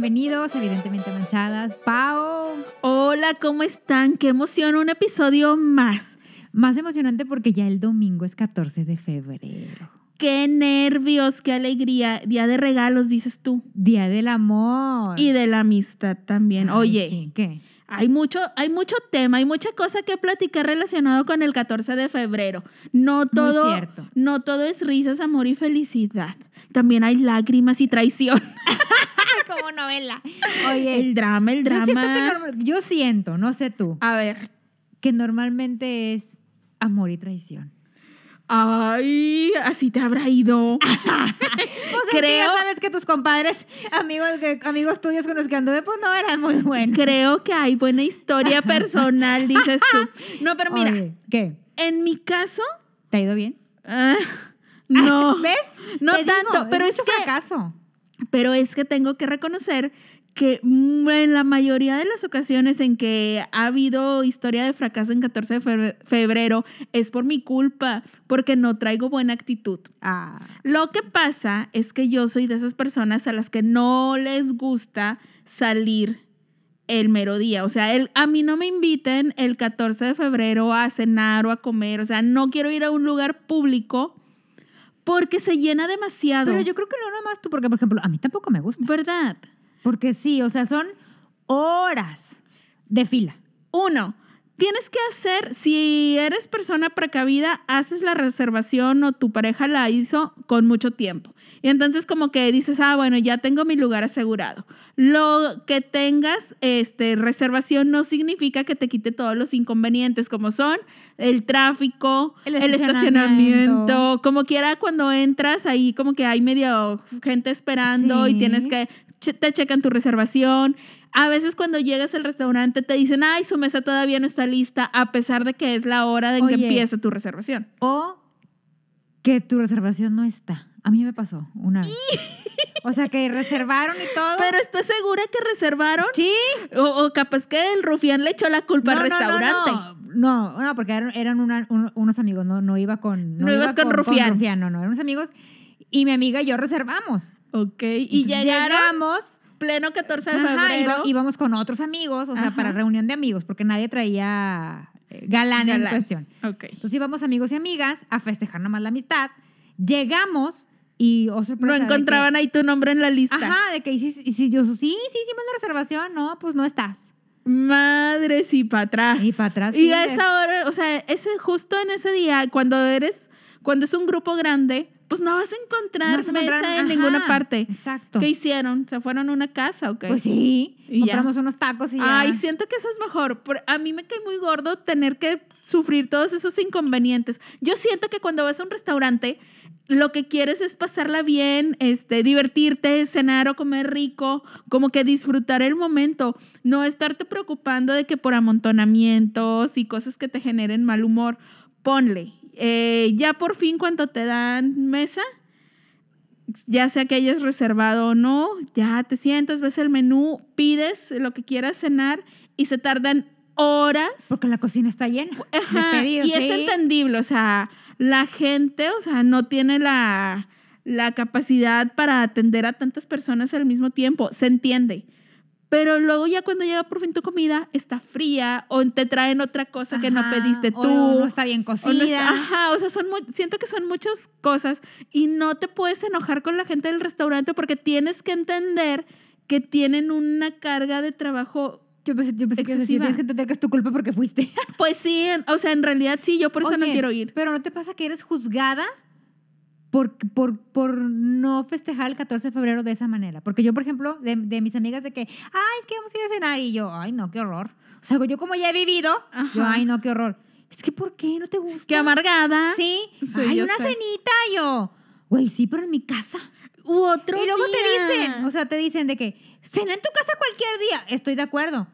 bienvenidos, evidentemente manchadas. Pau. Hola, ¿cómo están? Qué emoción, un episodio más. Más emocionante porque ya el domingo es 14 de febrero. Qué nervios, qué alegría. Día de regalos, dices tú. Día del amor. Y de la amistad también. Ay, Oye, sí, ¿qué? hay mucho, hay mucho tema, hay mucha cosa que platicar relacionado con el 14 de febrero. No todo, cierto. no todo es risas, amor y felicidad. También hay lágrimas y traición. Como novela. Oye, El drama, el yo drama. siento, que normal- yo siento, no sé tú, A ver. que normalmente es amor y traición. Ay, así te habrá ido. Pues es que Creo- ya sabes que tus compadres, amigos, que- amigos tuyos con los que anduve, pues no eran muy buenos. Creo que hay buena historia personal, dices tú. No, pero mira, Oye, ¿qué? en mi caso, ¿Te ha ido bien? ah, no. ¿Ves? No Te digo, tanto, pero es mucho que- fracaso. Pero es que tengo que reconocer que en la mayoría de las ocasiones en que ha habido historia de fracaso en 14 de febre- febrero es por mi culpa, porque no traigo buena actitud. Ah, Lo que pasa es que yo soy de esas personas a las que no les gusta salir el mero día. O sea, el, a mí no me inviten el 14 de febrero a cenar o a comer. O sea, no quiero ir a un lugar público porque se llena demasiado. pero yo creo que no nomás tú, porque por ejemplo, a mí tampoco me gusta. ¿Verdad? Porque sí, o sea, son horas de fila. Uno, tienes que hacer, si eres persona precavida, haces la reservación o tu pareja la hizo con mucho tiempo. Y entonces como que dices, ah, bueno, ya tengo mi lugar asegurado. Lo que tengas este, reservación no significa que te quite todos los inconvenientes, como son el tráfico, El el, estacionamiento. como quiera cuando entras ahí como que hay medio gente esperando y tienes que, te checan tu reservación. A veces cuando llegas al restaurante te dicen, ay, su mesa todavía no está lista, a pesar de que es la hora en que empieza tu reservación. O que tu reservación no está. A mí me pasó una vez. O sea, que reservaron y todo. Pero ¿estás segura que reservaron? sí. O, o capaz que el rufián le echó la culpa No, al no, restaurante. No, no, no, porque eran, eran una- un- unos amigos, no, no iba con... No ibas iba con rufián. no, no, eran unos amigos y mi amiga y yo reservamos. Ok, y Entonces, llegaron Llegamos, pleno 14 de ajá, febrero. iba- íbamos con otros amigos, o sea, Ajá. para reunión de amigos, porque nadie traía eh, galán, en Galán. cuestión. Ok. Entonces íbamos amigos y amigas a festejar nomás la amistad. Llegamos y, oh No que- encontraban ahí tu nombre en la lista. Ajá, de que y sí, y sí, yo, sí, sí hicimos la reservación, no, pues no estás. Madres y para atrás. Y pa' atrás, Y sí, a esa hora, o sea, ese justo en ese día, cuando eres, cuando es un grupo grande, pues no vas a encontrar No vas a mesa encontrar- en ajá, ninguna parte. Exacto. ¿Qué hicieron? ¿Se fueron a una casa o qué? Pues sí, Y ya. compramos unos tacos y ya. Ay, siento que eso es mejor. Por- A mí me cae muy gordo tener que sufrir todos esos inconvenientes. Yo siento que cuando vas a un restaurante, lo que quieres es pasarla bien, este, divertirte, cenar o comer rico, como que disfrutar el momento, no estarte preocupando de que por amontonamientos y cosas que te generen mal humor. Ponle, eh, ya por fin cuando te dan mesa, ya sea que hayas reservado o no, ya te sientas, ves el menú, pides lo que quieras cenar y se tardan horas. Porque la cocina está llena Ajá, de pedidos. y es sí. entendible, o sea, la gente, o sea, no tiene la, la capacidad para atender a tantas personas al mismo tiempo, se entiende. Pero luego ya cuando llega por fin tu comida, está fría o te traen otra cosa que no pediste o tú. no está bien O cocida. no está- ajá, o sea, son mu- siento que son muchas cosas y no te puedes enojar con la gente del restaurante porque tienes que entender que tienen una carga de trabajo. Yo pensé, yo pensé que decir, tienes que entender que es tu culpa porque fuiste. Pues sí, en- o sea, en realidad sí, yo por eso no quiero ir. Pero ¿no te pasa que eres juzgada por, por, por no festejar el 14 de febrero de esa manera? Porque yo, por ejemplo, de, de mis amigas de que, ay, es que vamos a ir a cenar. Y yo, ay, no, qué horror. O sea, yo como ya he vivido, yo, ay, no, qué horror. Es que, ¿por qué? ¿No te gusta? Qué amargada. Sí. Sí, ay, una sé. cenita. Yo, güey, sí, pero en mi casa. U otro y luego día. te dicen, o sea, te dicen de que cena en tu casa cualquier día. Estoy de acuerdo.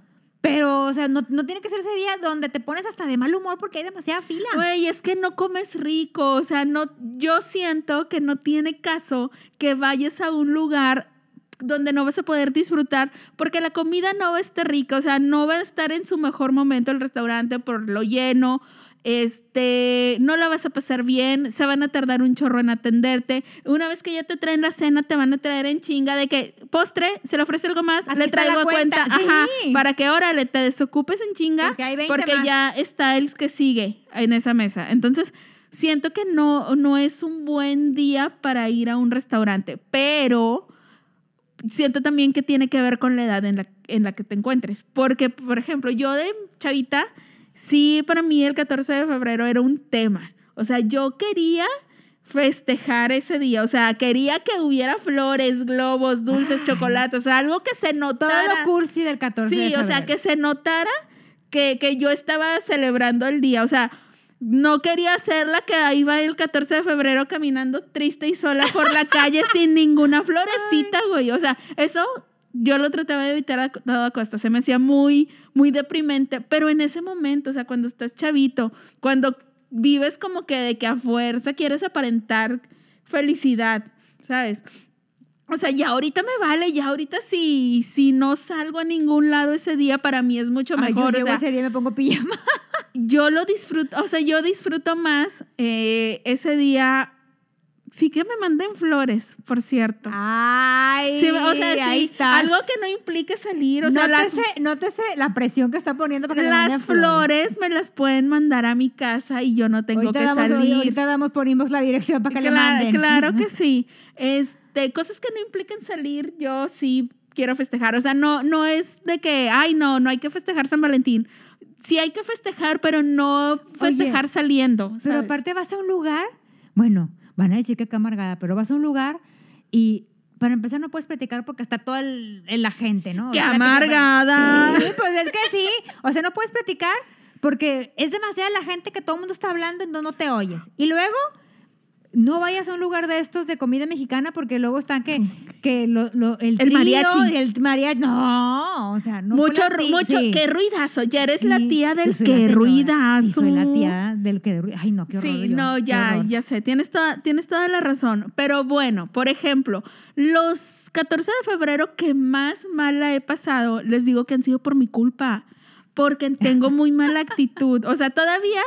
Pero, o sea, no, no tiene que ser ese día donde te pones hasta de mal humor porque hay demasiada fila. Güey, es que no comes rico, o sea, no, yo siento que no tiene caso que vayas a un lugar donde no vas a poder disfrutar porque la comida no va a estar rica, o sea, no va a estar en su mejor momento el restaurante por lo lleno. este, no la vas a pasar bien, se van a tardar un chorro en atenderte. Una vez que ya te traen la cena, te van a traer en chinga de que postre, se le ofrece algo más, Aquí le traigo a cuenta, cuenta, ajá, para que órale, te desocupes en chinga, Porque hay 20 porque más. ya está el que sigue en esa mesa. Entonces, siento que no, no es un buen día para ir a un restaurante, pero siento también que tiene que ver con la edad en la, en la que te encuentres. Porque, por ejemplo, yo de chavita, sí, para mí el 14 de febrero era un tema. O sea, yo quería festejar ese día. O sea, quería que hubiera flores, globos, dulces, chocolates. O sea, algo que se Todo notara. lo cursi del 14 de Sí, o sea, febrero. que se notara que, que yo estaba celebrando el día. O sea, no quería ser la que ahí va el 14 de febrero caminando triste y sola por la calle sin ninguna florecita, güey. O sea, eso yo lo trataba de evitar a toda costa. Se me hacía muy, muy deprimente. Pero en ese momento, o sea, cuando estás chavito, cuando vives como que de que a fuerza quieres aparentar felicidad, ¿sabes? O sea, ya ahorita me vale, ya ahorita si, si no salgo a ningún lado ese día, para mí es mucho Ay, yo mejor. o sea, ese día me pongo pijama. yo lo disfruto, o sea, yo disfruto más eh, ese día. Sí que me manden flores, por cierto. Ay, Sí, o sea, sí, ahí estás. algo que no implique salir, o sea, las, nótese, nótese la presión que está poniendo para que las flores me las pueden mandar a mi casa y yo no tengo ahorita que damos, salir. Ahorita damos por inbox la dirección para que le manden. Claro que sí. Este, cosas que no impliquen salir, yo sí quiero festejar. O sea, no, no es de que, ay, no, no hay que festejar San Valentín. Sí hay que festejar, pero no festejar saliendo. Pero aparte vas a un lugar, bueno, van a decir que acá amargada, pero vas a un lugar y para empezar no puedes platicar porque está toda la gente, ¿no? ¡Qué amargada! Sí, pues es que sí. O sea, no puedes platicar porque es demasiada la gente que todo el mundo está hablando y no, no te oyes. Y luego, no vayas a un lugar de estos de comida mexicana porque luego están que, que lo, lo- el, El trío, mariachi. El mariachi. No, o sea, no. mucho, plati- mucho, sí. qué ruidazo. Ya eres la tía del señora. ruidazo. Sí, soy la tía del que Ay, no, qué horror. Sí, yo, no, ya, ya sé, tienes toda, tienes toda la razón. Pero bueno, por ejemplo, los 14 de febrero que más mala he pasado, les digo que han sido por mi culpa, porque tengo muy mala actitud. O sea, todavía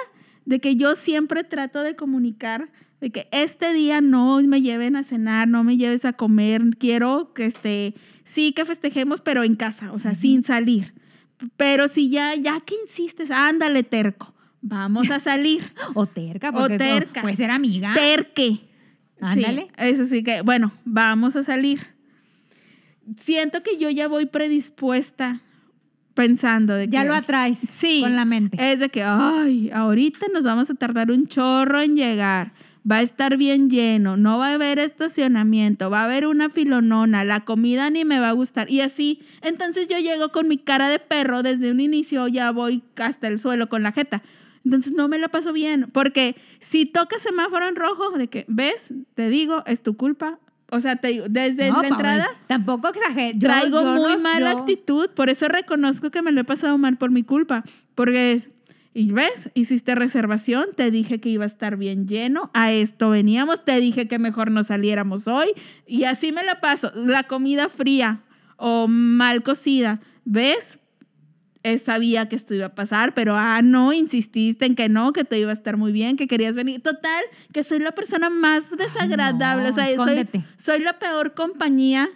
de que yo siempre trato de comunicar de que este día no me lleven a cenar, no me lleves a comer, quiero que este, sí que festejemos, pero en casa, o sea, sin salir. Pero si ya, ya que insistes, ándale terco, vamos a salir. O terca, O porque terca. puede ser amiga. Terque. Ándale. Sí, eso sí que, bueno, vamos a salir. Siento que yo ya voy predispuesta pensando de ya lo atraes Sí. con la mente. Es de que, ay, ahorita nos vamos a tardar un chorro en llegar. Va a estar bien lleno, no va a haber estacionamiento, va a haber una filonona, la comida ni me va a gustar. Y así, entonces yo llego con mi cara de perro desde un inicio, ya voy hasta el suelo con la jeta. Entonces no me la paso bien, porque si toca semáforo en rojo, de que, ves, te digo, es tu culpa. O sea, te digo, desde No, la Paola, entrada Tampoco exageres. Yo- traigo yo muy no- mala yo- actitud, por eso reconozco que me lo he pasado mal por mi culpa, porque es, y ves, hiciste reservación, te dije que iba a estar bien lleno, a esto veníamos, te dije que mejor no saliéramos hoy, y así me la paso, la comida fría o mal cocida, ¿ves? Eh, sabía que esto iba a pasar, pero ah, no, insististe en que no, que te iba a estar muy bien, que querías venir. Total, que soy la persona más desagradable, no, o sea, soy, soy la peor compañía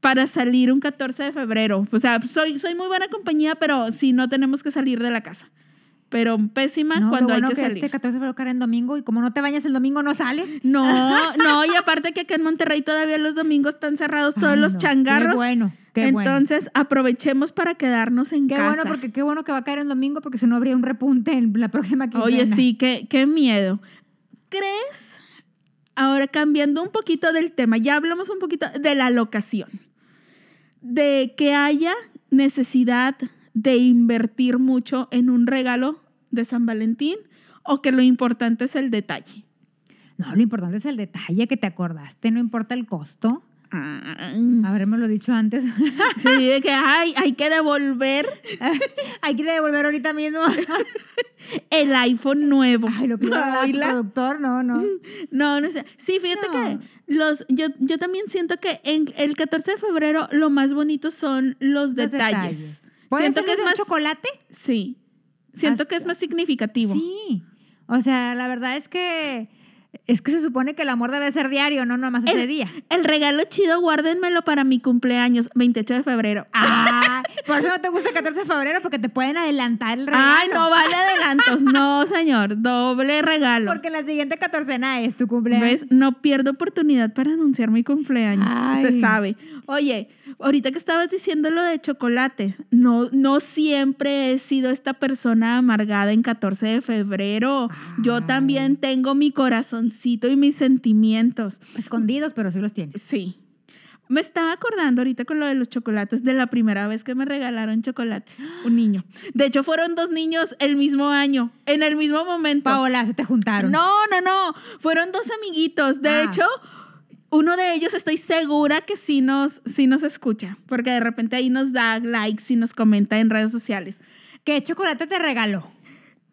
para salir un 14 de febrero. O sea, soy, soy muy buena compañía, pero si no tenemos que salir de la casa. Pero pésima No, cuando lo hay que, que salir. este 14 de febrero cae en domingo y como no te bañas el domingo no sales. No, no, y aparte que acá en Monterrey todavía los domingos están cerrados todos Ay, los no, changarros. Qué bueno, qué bueno. Entonces, aprovechemos para quedarnos en Qué casa. bueno, porque qué bueno que va a caer en domingo porque si no habría un repunte en la próxima quincena. Oye, sí, qué, qué miedo. ¿Crees? Ahora cambiando un poquito del tema, ya hablamos un poquito de la locación, de que haya necesidad de invertir mucho en un regalo de San Valentín o que lo importante es el detalle. No, lo importante es el detalle que te acordaste, no importa el costo. Mm. Habermelo dicho antes. Sí, de que ay, hay que devolver Hay que devolver ahorita mismo. el iPhone nuevo. Ay, lo que tu Oíla. productor, no, no. No, no sé. Sí, fíjate No. que los, yo, yo también siento que en el 14 de febrero lo más bonito son los Los detalles. ¿Puede Siento ser que es más. chocolate? Sí. Siento que es más significativo. Sí. O sea, la verdad es que es que se supone que el amor debe ser diario, no nomás ese día. El regalo chido, guárdenmelo para mi cumpleaños, 28 de febrero. Ah, por eso no te gusta el 14 de febrero, porque te pueden adelantar el regalo. Ay, no vale adelantos. No, señor. Doble regalo. Porque la siguiente catorcena es tu cumpleaños. ¿Ves? No pierdo oportunidad para anunciar mi cumpleaños. Ay. Se sabe. Oye, ahorita que estabas diciendo lo de chocolates, no, no siempre he sido esta persona amargada en 14 de febrero. Yo Ay. también tengo mi corazoncito y mis sentimientos. Escondidos, pero sí los tienes. Sí. Me estaba acordando ahorita con lo de los chocolates de la primera vez que me regalaron chocolates. Un niño. De hecho, fueron dos niños el mismo año, en el mismo momento. Paola, se te juntaron. No, no, no. Fueron dos amiguitos. De Ah. hecho, uno de ellos estoy segura que sí nos, sí nos escucha, porque de repente ahí nos da likes y nos comenta en redes sociales. ¿Qué chocolate te regaló?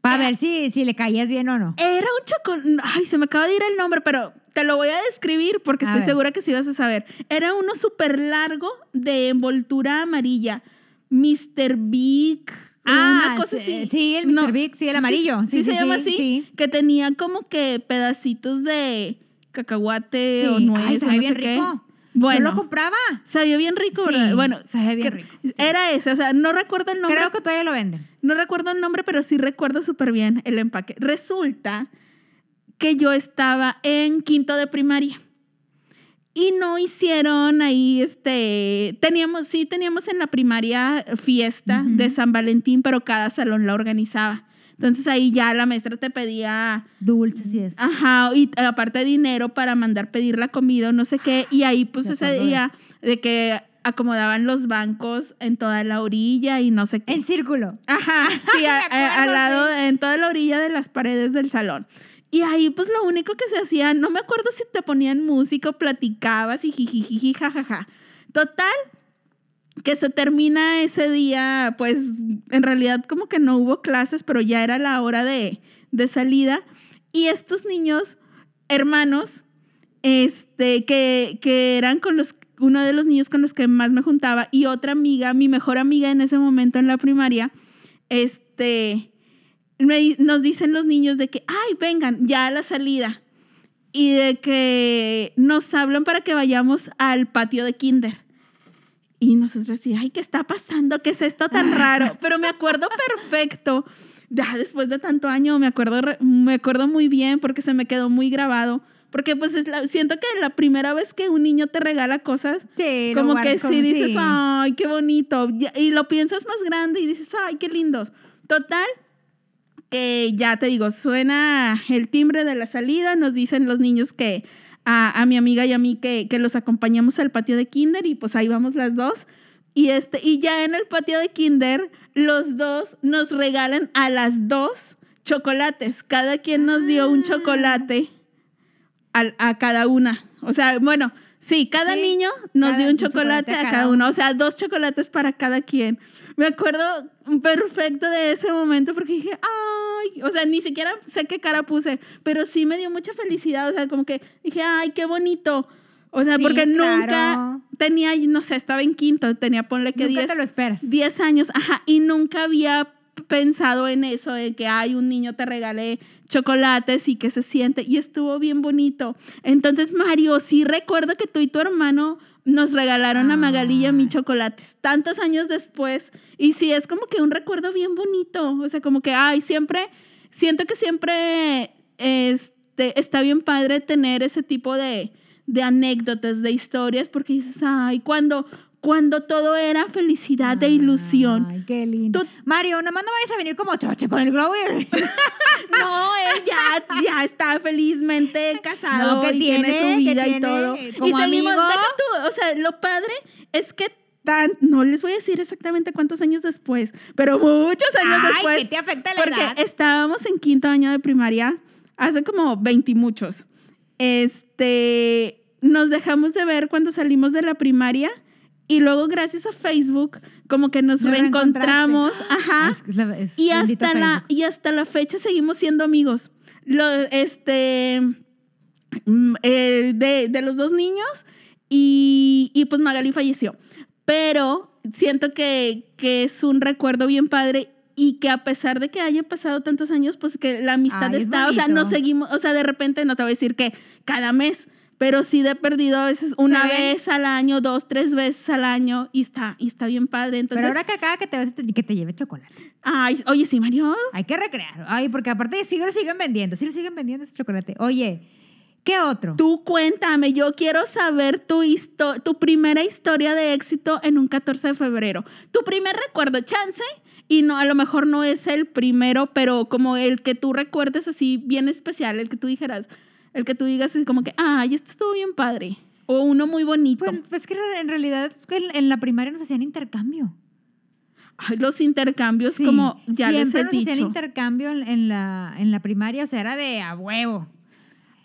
Para ver si, si le caías bien o no. Era un chocolate. Ay, se me acaba de ir el nombre, pero te lo voy a describir porque A estoy ver. segura que sí vas a saber. Era uno súper largo de envoltura amarilla. Mr. Big. una cosa Ah, sí, así. sí, el Mr. Big, sí, el amarillo. Sí, Sí, se llama sí, así. sí. Que tenía como que pedacitos de cacahuate o nuez. Ay, o no bien sé qué. rico. Bueno, Yo lo compraba. sabía bien rico. Bueno, sabía bien rico. Era ese, o sea, no recuerdo el nombre. Creo que todavía lo venden. No recuerdo el nombre, pero sí recuerdo súper bien el empaque. Resulta que yo estaba en quinto de primaria. Y no hicieron ahí, este, teníamos, sí teníamos en la primaria fiesta Ujú. de San Valentín, pero cada salón la organizaba. Entonces ahí ya la maestra te pedía, Dulces y eso. ajá, y aparte dinero para mandar pedir la comida o no sé qué. Y ahí pues ese día de que acomodaban los bancos en toda la orilla y no sé qué. En círculo. Ajá, sí, a- a- al lado, sí. en toda la orilla de las paredes del salón. Y ahí, pues lo único que se hacía, no me acuerdo si te ponían música platicabas y jijijiji, jajaja. Total, que se termina ese día, pues en realidad como que no hubo clases, pero ya era la hora de, de salida. Y estos niños, hermanos, este, que, que eran con los, uno de los niños con los que más me juntaba y otra amiga, mi mejor amiga en ese momento en la primaria, este, me nos dicen los niños de que, ay, vengan, ya a la salida. Y de que nos hablan para que vayamos al patio de kinder. Y nosotros decíamos, ay, ¿qué está pasando? ¿Qué es esto tan raro? Pero me acuerdo perfecto. Ya después de tanto año, me acuerdo, me acuerdo muy bien porque se me quedó muy grabado. Porque pues es la- siento que la primera vez que un niño te regala cosas, Sí, como que sí dices, sí. ay, qué bonito. Y lo piensas más grande y dices, ay, qué lindos. Total, que ya te digo, suena el timbre de la salida, nos dicen los niños que a, a mi amiga y a mí que, que los acompañamos al patio de kinder y pues ahí vamos las dos. Y, este, y ya en el patio de kinder, los dos nos regalan a las dos chocolates. Cada quien nos dio Ah. un chocolate al- a cada una. O sea, bueno, sí, cada Sí, niño nos cada- dio un chocolate, chocolate a cada uno. O sea, dos chocolates para cada quien. Me acuerdo perfecto de ese momento porque dije, ay, o sea, ni siquiera sé qué cara puse, pero sí me dio mucha felicidad. O sea, como que dije, ay, qué bonito. O sea, Sí, porque nunca claro. tenía, no sé, estaba en quinto, tenía, ponle que Nunca 10 te lo esperas. 10 años, ajá, y nunca había pensado en eso, de que hay un niño te regale chocolates y que se siente, y estuvo bien bonito. Entonces, Mario, sí recuerdo que tú y tu hermano nos regalaron a Magali y a mí chocolates, tantos años después, y sí, es como que un recuerdo bien bonito, o sea, como que, ay, siempre, siento que siempre este, está bien padre tener ese tipo de, de anécdotas, de historias, porque dices, ay, cuando, cuando todo era felicidad e ilusión. Ay, qué lindo. Tú- Mario, nomás no vayas a venir como choche con el globo. No, él ya, ya está felizmente casado No, que y tiene, tiene, su vida y todo. como y seguimos, amigo. tú, o sea, lo padre es que tan, no les voy a decir exactamente cuántos años después, pero muchos años Ay, después. ¿qué te afecta la Porque edad? estábamos en quinto año de primaria, hace como 20 y muchos. Este, nos dejamos de ver cuando salimos de la primaria y luego gracias a Facebook como que nos reencontramos, ajá. Ah, es es Y hasta, la, y hasta la fecha seguimos siendo amigos. Lo, este, mm, eh, de, de los dos niños y, y pues Magali falleció. Pero siento que, que es un recuerdo bien padre y que a pesar de que hayan pasado tantos años, pues que la amistad Ay, es está, o sea, nos seguimos, o sea, de repente no te voy a decir que cada mes, pero sí de perdido a veces una vez al año, dos, tres veces al año y está, y está bien padre. Entonces, Pero ahora que acá que te ves, que te lleve chocolate. ay, oye, sí, Mario, Hay que recrear. Ay, porque aparte sí lo siguen vendiendo. Sí lo siguen vendiendo ese chocolate. Oye, ¿qué otro? tú cuéntame, yo quiero saber tu, histo- tu primera historia de éxito en un 14 de febrero. Tu primer recuerdo, chance, y no, a lo mejor no es el primero, pero como el que tú recuerdes así bien especial, el que tú dijeras, el que tú digas así como que, ay, este estuvo bien padre. O uno muy bonito. Pues, pues que en realidad en, la primaria nos hacían intercambio. Ay, los intercambios, Sí, como ya les he nos hacían dicho. intercambio en, la, en la primaria, o sea, era de a huevo.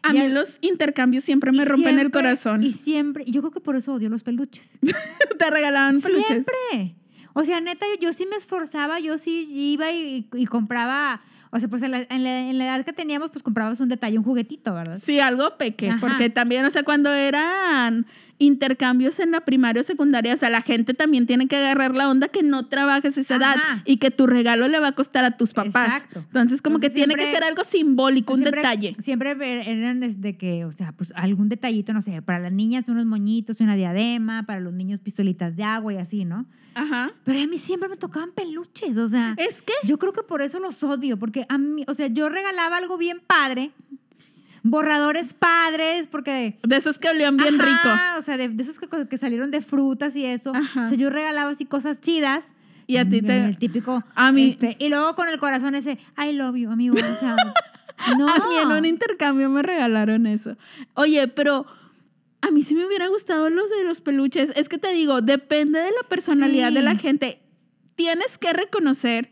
A y mí los intercambios siempre me rompen el corazón. Y siempre, yo creo que por eso odio los peluches. Te regalaban peluches. Siempre. O sea, neta, yo, yo sí me esforzaba, yo sí iba y, y compraba, o sea, pues en la, en, la, en la edad que teníamos, pues comprabas un detalle, un juguetito, ¿verdad? Sí, algo peque, Ajá. porque también, o sea, cuando eran intercambios en la primaria o secundaria, o sea, la gente también tiene que agarrar la onda que no trabajes esa edad y que tu regalo le va a costar a tus papás. Exacto. Entonces, como Entonces, que tiene que ser algo simbólico, un Siempre- detalle. Siempre eran desde que, o sea, pues algún detallito, no sé, para las niñas unos moñitos, una diadema, para los niños pistolitas de agua y así, ¿no? Ajá. Pero a mí siempre me tocaban peluches, o sea, Es que yo creo que por eso los odio, porque a mí, o sea, yo regalaba algo bien padre, borradores padres, porque... de esos que olían bien Ajá, rico. O sea, de, de esos que, que salieron de frutas y eso. Ajá. O sea, yo regalaba así cosas chidas. Y a ti te- El típico... A mí- este, y luego con el corazón ese, I love you, amigo. O sea, no. A mí en un intercambio me regalaron eso. Oye, pero a mí sí me hubiera gustado los de los peluches. Es que te digo, depende de la personalidad Sí. de la gente. Tienes que reconocer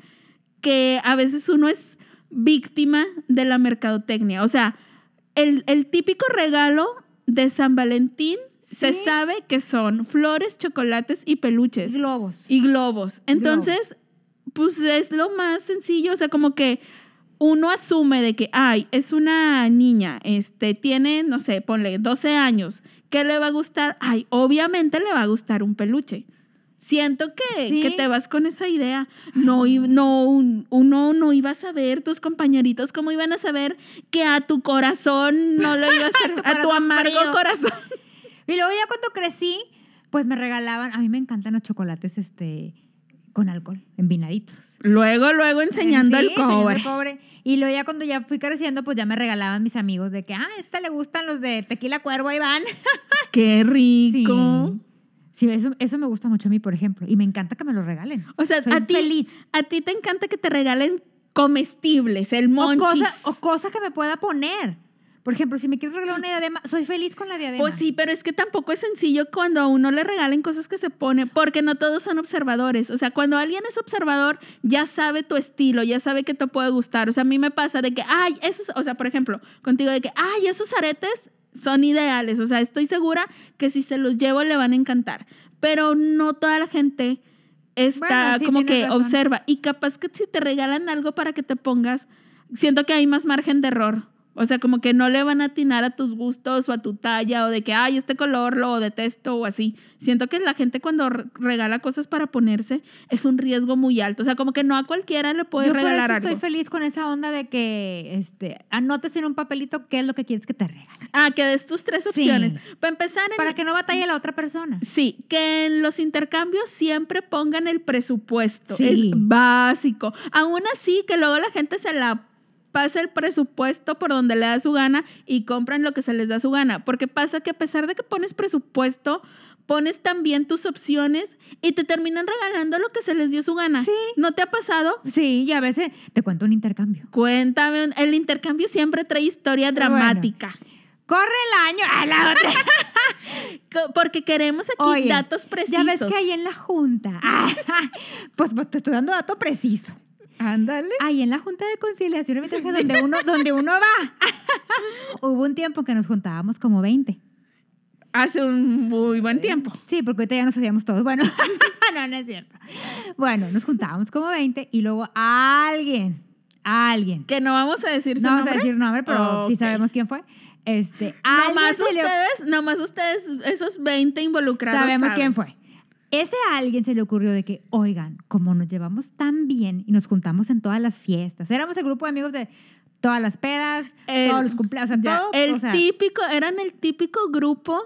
que a veces uno es víctima de la mercadotecnia. O sea, el, el típico regalo de San Valentín se sabe que son flores, chocolates y peluches Globos. y globos. Entonces, pues es lo más sencillo, o sea, como que uno asume de que, ay, es una niña, este, tiene, no sé, ponle 12 años, ¿qué le va a gustar? Ay, obviamente le va a gustar un peluche. Siento que, Sí. que te vas con esa idea. No, no, un- uno no iba a saber, tus compañeritos, ¿cómo iban a saber que a tu corazón no le iba a hacer, Tu a tu amargo frío. corazón? Y luego ya cuando crecí, pues me regalaban, a mí me encantan los chocolates este con alcohol, envinaditos. Luego, luego enseñando Sí, el enseñando el cobre. Y luego ya cuando ya fui creciendo, pues ya me regalaban mis amigos de que, ah, a esta le gustan los de tequila cuervo, ahí van. Qué Sí. rico. Sí, eso, eso me gusta mucho a mí, por ejemplo. Y me encanta que me los regalen. O sea, Soy a ti, feliz. a ti te encanta que te regalen comestibles, el monchis. o cosas que me pueda poner. Por ejemplo, si me quieres regalar una diadema, soy feliz con la diadema. Pues sí, pero es que tampoco es sencillo cuando a uno le regalen cosas que se pone, porque no todos son observadores. O sea, cuando alguien es observador, ya sabe tu estilo, ya sabe que te puede gustar. O sea, a mí me pasa de que, ay, esos, o sea, por ejemplo, contigo de que, ay, esos aretes son ideales. O sea, estoy segura que si se los llevo le van a encantar. Pero no toda la gente está Bueno, sí, como que razón. observa. Y capaz que si te regalan algo para que te pongas, siento que hay más margen de error. O sea, como que no le van a atinar a tus gustos o a tu talla o de que, ay, este color lo detesto o así. Siento que la gente cuando re- regala cosas para ponerse es un riesgo muy alto. O sea, como que no a cualquiera le puedes Yo por regalar eso algo. estoy feliz con esa onda de que este, anotes en un papelito qué es lo que quieres que te regalen. Ah, que des tus tres Sí. opciones. Para empezar, en- Para que no batalle la otra persona. Sí, que en los intercambios siempre pongan el presupuesto. Sí. Es básico. Aún así, que luego la gente se la pasa el presupuesto por donde le da su gana y compran lo que se les da su gana. Porque pasa que a pesar de que pones presupuesto, pones también tus opciones y te terminan regalando lo que se les dio su gana. Sí. ¿No te ha pasado? Sí, y a veces te cuento un intercambio. Cuéntame, el intercambio siempre trae historia Bueno. dramática. Corre el año a la otra. Co- Porque queremos aquí Oye, datos precisos. Ya ves que ahí en la junta. pues, pues te estoy dando dato preciso. Ándale. Ahí en la junta de conciliación y arbitraje donde uno, donde uno va. Hubo un tiempo que nos juntábamos como 20. Hace un muy buen tiempo. Sí, porque ahorita ya nos hacíamos todos. Bueno, no, no es cierto. Bueno, nos juntábamos como 20 y luego alguien, alguien, Que no vamos a decir su no vamos a decir nombre, pero sí sabemos quién fue. Este, Nomás se le- ustedes, nomás ustedes, esos 20 involucrados. sabemos saben. quién fue. Ese a alguien se le ocurrió de que, oigan, como nos llevamos tan bien y nos juntamos en todas las fiestas, éramos el grupo de amigos de todas las pedas, El- todos los cumpleaños, o sea, todo, el o sea, típico, eran el típico grupo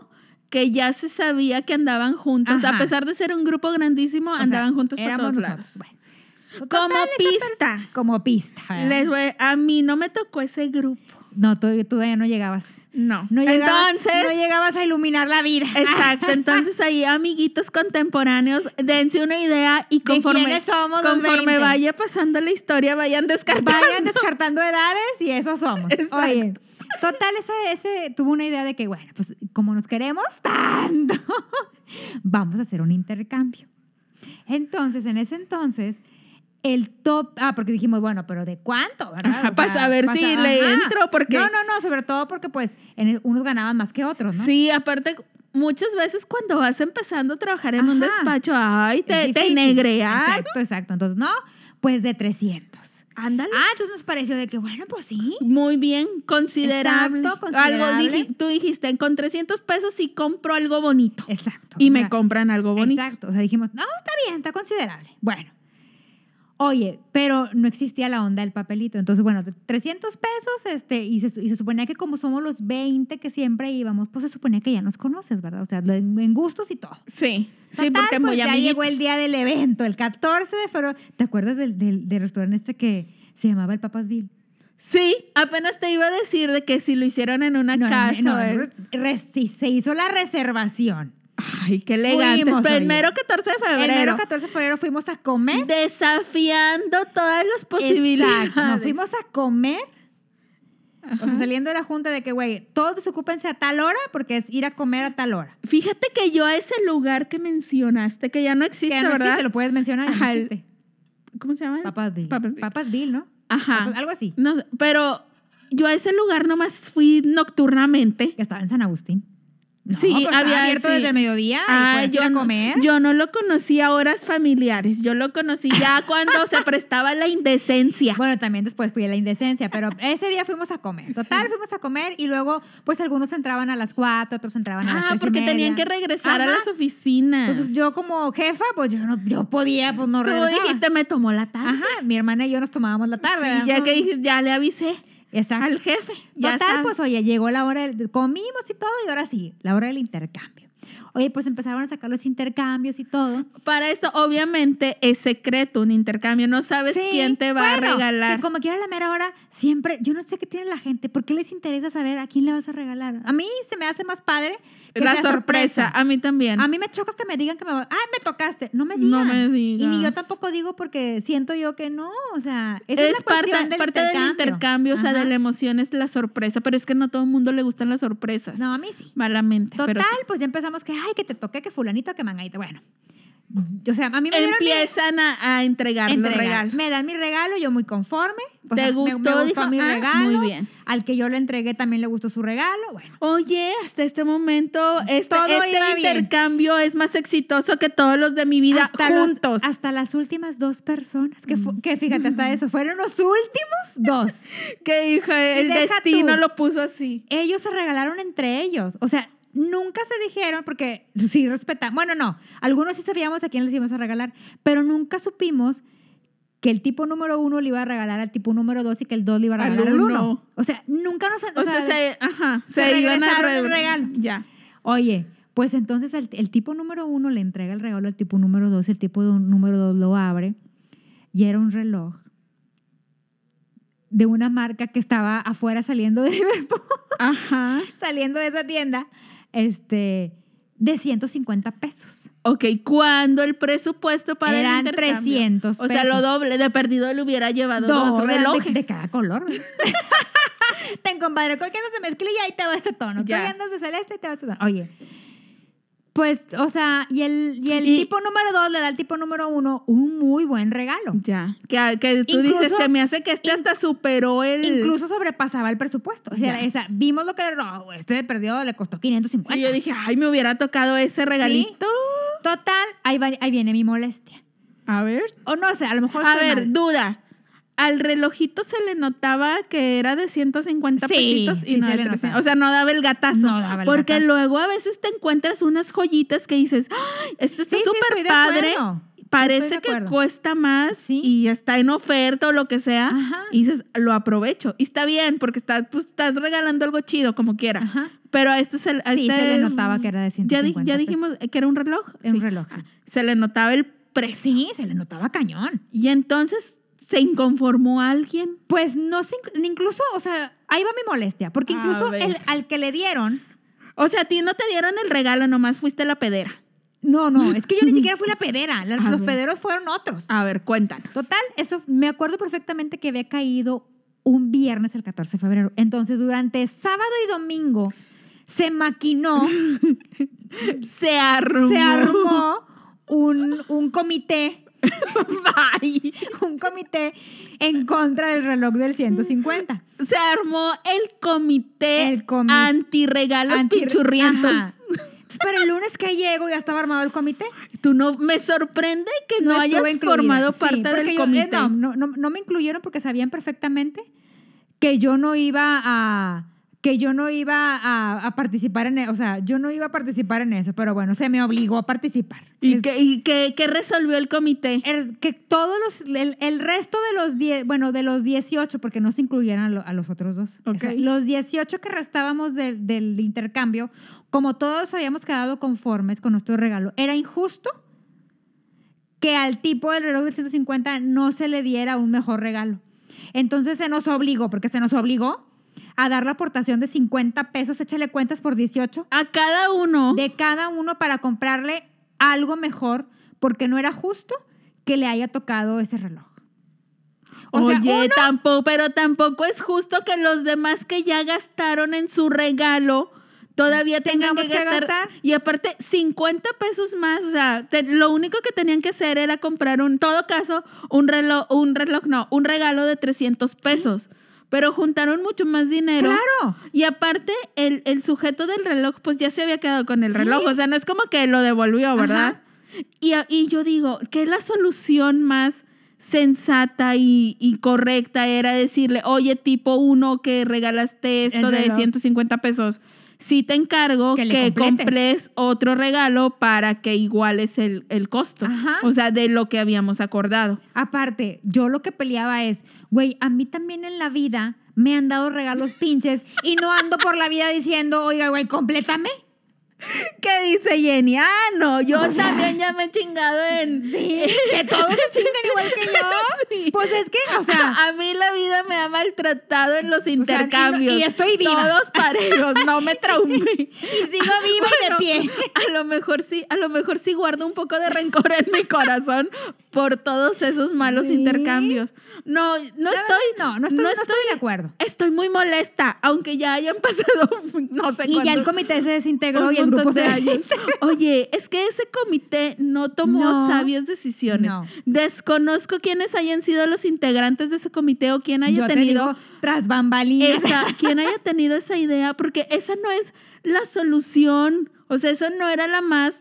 que ya se sabía que andaban juntos. Ajá. A pesar de ser un grupo grandísimo, o sea, andaban juntos por todos lados. Bueno. Como pista. Como pista. ¿verdad? Les voy- a mí no me tocó ese grupo. No, tú, tú todavía no llegabas. No. No llegabas, Entonces, no llegabas a iluminar la vida. exacto. Entonces ahí, amiguitos contemporáneos, dense una idea y conforme, somos conforme 20? vaya pasando la historia, vayan descartando. Vayan descartando edades y eso somos. Exacto. Oye, total, esa- ese tuvo una idea de que, bueno, pues como nos queremos tanto, vamos a hacer un intercambio. Entonces, en ese entonces, el top, ah, porque dijimos, bueno, pero ¿de cuánto? ¿verdad? Ajá, si le entro, porque- No, no, no, sobre todo porque pues en- unos ganaban más que otros, ¿no? Sí, aparte, muchas veces cuando vas empezando a trabajar en un despacho, ay, te, te negrean. Exacto, exacto. Entonces, no, pues de 300. Ándale. Ah, entonces nos pareció de que, bueno, pues sí. Muy bien, considerable. Exacto, Algo considerable. diji- tú dijiste, con 300 pesos sí compro algo bonito. Exacto. Y me compran algo bonito. Exacto. O sea, dijimos, no, está bien, está considerable. Bueno. Oye, pero no existía la onda del papelito. Entonces, bueno, 300 pesos, este, y se, y se suponía que como somos los 20 que siempre íbamos, pues se suponía que ya nos conoces, ¿verdad? O sea, en, gustos y todo. Sí, sí, Total, porque pues ya amiguitos. llegó el día del evento, el 14 de febrero. ¿Te acuerdas del, del, del restaurante este que se llamaba el Papasville? Sí, apenas te iba a decir de que si lo hicieron en una No, casa. no, eh. res- sí, se hizo la reservación. Ay, qué elegantes. Fuimos, oye. Primero 14 de febrero. El mero 14 de febrero fuimos a comer. Desafiando todas las posibilidades. Exacto, Nos fuimos a comer. O sea, saliendo de la junta de que, güey, todos desocúpense a tal hora porque es ir a comer a tal hora. Fíjate que yo a ese lugar que mencionaste, que ya no existe, que no ¿verdad? existe, lo puedes mencionar. ya no Ajá, existe. ¿Cómo se llama? Papasville. Papasville. Papasville, ¿no? Ajá. Papas- algo así. No sé, pero yo a ese lugar nomás fui nocturnamente. Que estaba en San Agustín. No, Sí, había- abierto sí. desde mediodía y Ah, ir yo, a comer. yo no lo conocí a horas familiares, yo lo conocí ya cuando se prestaba la indecencia. Bueno, también después fui a la indecencia, pero ese día fuimos a comer. Total, Sí. fuimos a comer y luego, pues algunos entraban a las cuatro, otros entraban a las ah, tres y porque tenían que media. regresar a las oficinas. Entonces yo como jefa, pues yo no yo podía, pues no Tú regresaba. dijiste, me tomó la tarde. Ajá, mi hermana y yo nos tomábamos la tarde. Sí, ya que dijiste, ya le avisé Exacto. al jefe. Ya Total, sabe. pues oye, llegó la hora, del- comimos y todo, y ahora sí, la hora del intercambio. Oye, pues empezaron a sacar los intercambios y todo. Para esto, obviamente, es secreto un intercambio. No sabes Sí, quién te va bueno, a regalar. Que como quiera la mera hora, siempre, yo no sé qué tiene la gente, ¿por qué les interesa saber a quién le vas a regalar? A mí se me hace más padre la sorpresa. A mí también. A mí me choca que me digan que me va, ah, me tocaste. No me No digan. me Y ni yo digas. tampoco digo porque siento yo que no, o sea, esa es, es la parte, del parte del intercambio, o sea, de la emoción es la sorpresa, pero es que no a todo el mundo le gustan las sorpresas. No, a mí sí. Malamente. Total, pero sí. pues ya empezamos que, ay, que te toque, que fulanito, que mangaita. Bueno, o sea, a mí me mi- Empiezan a, a entregar los entregar. regalos. Me dan mi regalo, yo muy conforme. O ¿Te sea, me- gustó? Me, gustó Dijo, mi "Ah, regalo. muy bien". Al que yo le entregué también le gustó su regalo. Bueno, Oye, hasta este momento, este, Todo este bien. intercambio es más exitoso que todos los de mi vida hasta, los- juntos. hasta las últimas dos personas, que, fu- que fíjate, hasta eso, fueron los últimos dos. que hija, el destino tú. lo puso así. ellos se regalaron entre ellos. O sea, nunca se dijeron, porque sí respetan. Bueno, no, algunos sí sabíamos a quién les íbamos a regalar, pero nunca supimos que el tipo número uno le iba a regalar al tipo número dos y que el dos le iba a Al regalar al uno. uno. O sea, nunca nos... O, sea, se, ajá, se, se iban a regresaron el re- regalo. Ya. Oye, pues entonces el, el tipo número uno le entrega el regalo al tipo número dos, el tipo número dos lo abre y era un reloj de una marca que estaba afuera saliendo de Liverpool, Ajá. saliendo de esa tienda, este, de 150 pesos. Ok, cuando el presupuesto para Eran el intercambio? 300 O sea, lo pesos. doble, de perdido le hubiera llevado dos, de- relojes. De, cada color. Ten, compadre, ¿con qué andas de mezclilla? Ahí te va este tono. ¿Con Ya. qué andas de celeste? Ahí te va este tono. Oye, pues, o sea, y el, y el Y- tipo número dos le da al tipo número uno un muy buen regalo. Ya, que, que tú Incluso- dices, se me hace que este in- hasta superó el... Incluso sobrepasaba el presupuesto. O sea, esa- vimos lo que no, este perdió, le costó 550. Y yo dije, ay, me hubiera tocado ese regalito. Total, ahí, va- ahí viene mi molestia. A ver. O no sé, a lo mejor A ver, mal. duda. Al relojito se le notaba que era de 150 Sí, pesitos y sí no se de le 300. notaba. O sea, no daba el gatazo. No daba el porque gatazo. luego a veces te encuentras unas joyitas que dices, ¡ay! Este está sí, súper padre. Parece que cuesta más y está en oferta o lo que sea. Ajá. Y dices, lo aprovecho. Y está bien, porque está, pues, estás regalando algo chido, como quiera. Ajá. Pero a este se, a Sí, este- se le notaba que era de Ya, di- 150 ya pesos. dijimos que era un reloj. Un reloj. Ah, Se le notaba el precio. Sí, se le notaba cañón. Y entonces se inconformó alguien. Pues no se, inc- incluso, o sea, ahí va mi molestia, porque A incluso el, al que le dieron, O sea, a ti no te dieron el regalo, nomás fuiste la pedera. no, no, es que yo ni siquiera fui la pedera, la- A los ver. pederos fueron otros. A ver, cuéntanos. Total, eso me acuerdo perfectamente que había caído un viernes el 14 de febrero. Entonces, durante sábado y domingo se maquinó, Se armó. se armó un, un comité, Bye. un comité en contra del reloj del 150. Se armó el comité El comi- anti-regalos Anti- pichurrientos. Ajá. Para el lunes que llego ya estaba armado el comité. Tú no, me sorprende que no, hayas estuve incluida. formado parte del yo- eh, comité. no, no, no, no me incluyeron porque sabían perfectamente que yo no iba a que yo no iba a, a participar en, e- o sea, yo no iba a participar en eso, pero bueno, se me obligó a participar. ¿Y, Es- qué, y qué- qué resolvió el comité? es que todos los, el, el resto de los 10, bueno, de los 18, porque no se incluyeron a, lo- a los otros dos. Ok. O sea, los 18 que restábamos del- del intercambio, como todos habíamos quedado conformes con nuestro regalo, era injusto que al tipo del reloj del 150 no se le diera un mejor regalo. Entonces se nos obligó, porque se nos obligó a dar la aportación de 50 pesos, échale cuentas por 18, A cada uno. de cada uno para comprarle algo mejor, porque no era justo que le haya tocado ese reloj. O sea, Oye, uno- tampoco, pero tampoco es justo que los demás que ya gastaron en su regalo todavía tengan que Tengamos que gastar. gastar. Y aparte, 50 pesos más. O sea, te- lo único que tenían que hacer era comprar un, en todo caso, un reloj, un reloj, no, un regalo de 300 pesos. Pero juntaron mucho más dinero. Claro. Y aparte, el, el sujeto del reloj, pues ya se había quedado con el reloj. O sea, no es como que lo devolvió, ¿verdad? Y, y yo digo, que la solución más sensata y, y correcta era decirle, oye, tipo uno que regalaste esto El de reloj. 150 pesos, sí te encargo Que que, compres otro regalo para que iguales el, el costo. Ajá. O sea, de lo que habíamos acordado. Aparte, yo lo que peleaba es, güey, a mí también en la vida me han dado regalos pinches y no ando por la vida diciendo, oiga, güey, complétame. ¿Qué dice Jenny? Ah, no, yo también ya me he chingado en... Sí, que todos se chingan igual que yo. Sí. Pues es que, o sea, a mí la vida me ha maltratado en los y no- intercambios. y estoy viva. Todos parejos, no me traumé. y sigo viva y de pie. A lo mejor sí, a lo mejor sí guardo un poco de rencor en mi corazón por todos esos malos ¿Sí? intercambios. No, no La estoy, no, no estoy, no estoy de acuerdo. Estoy muy molesta, aunque ya hayan pasado no sé Y ya el comité se desintegró y el grupo se años. Oye, es que ese comité no tomó No. sabias decisiones. No. Desconozco quiénes hayan sido los integrantes de ese comité o quién haya Yo te tenido digo, tras bambalinas. esa, quién haya tenido esa idea, porque esa no es la solución. O sea, eso no era la más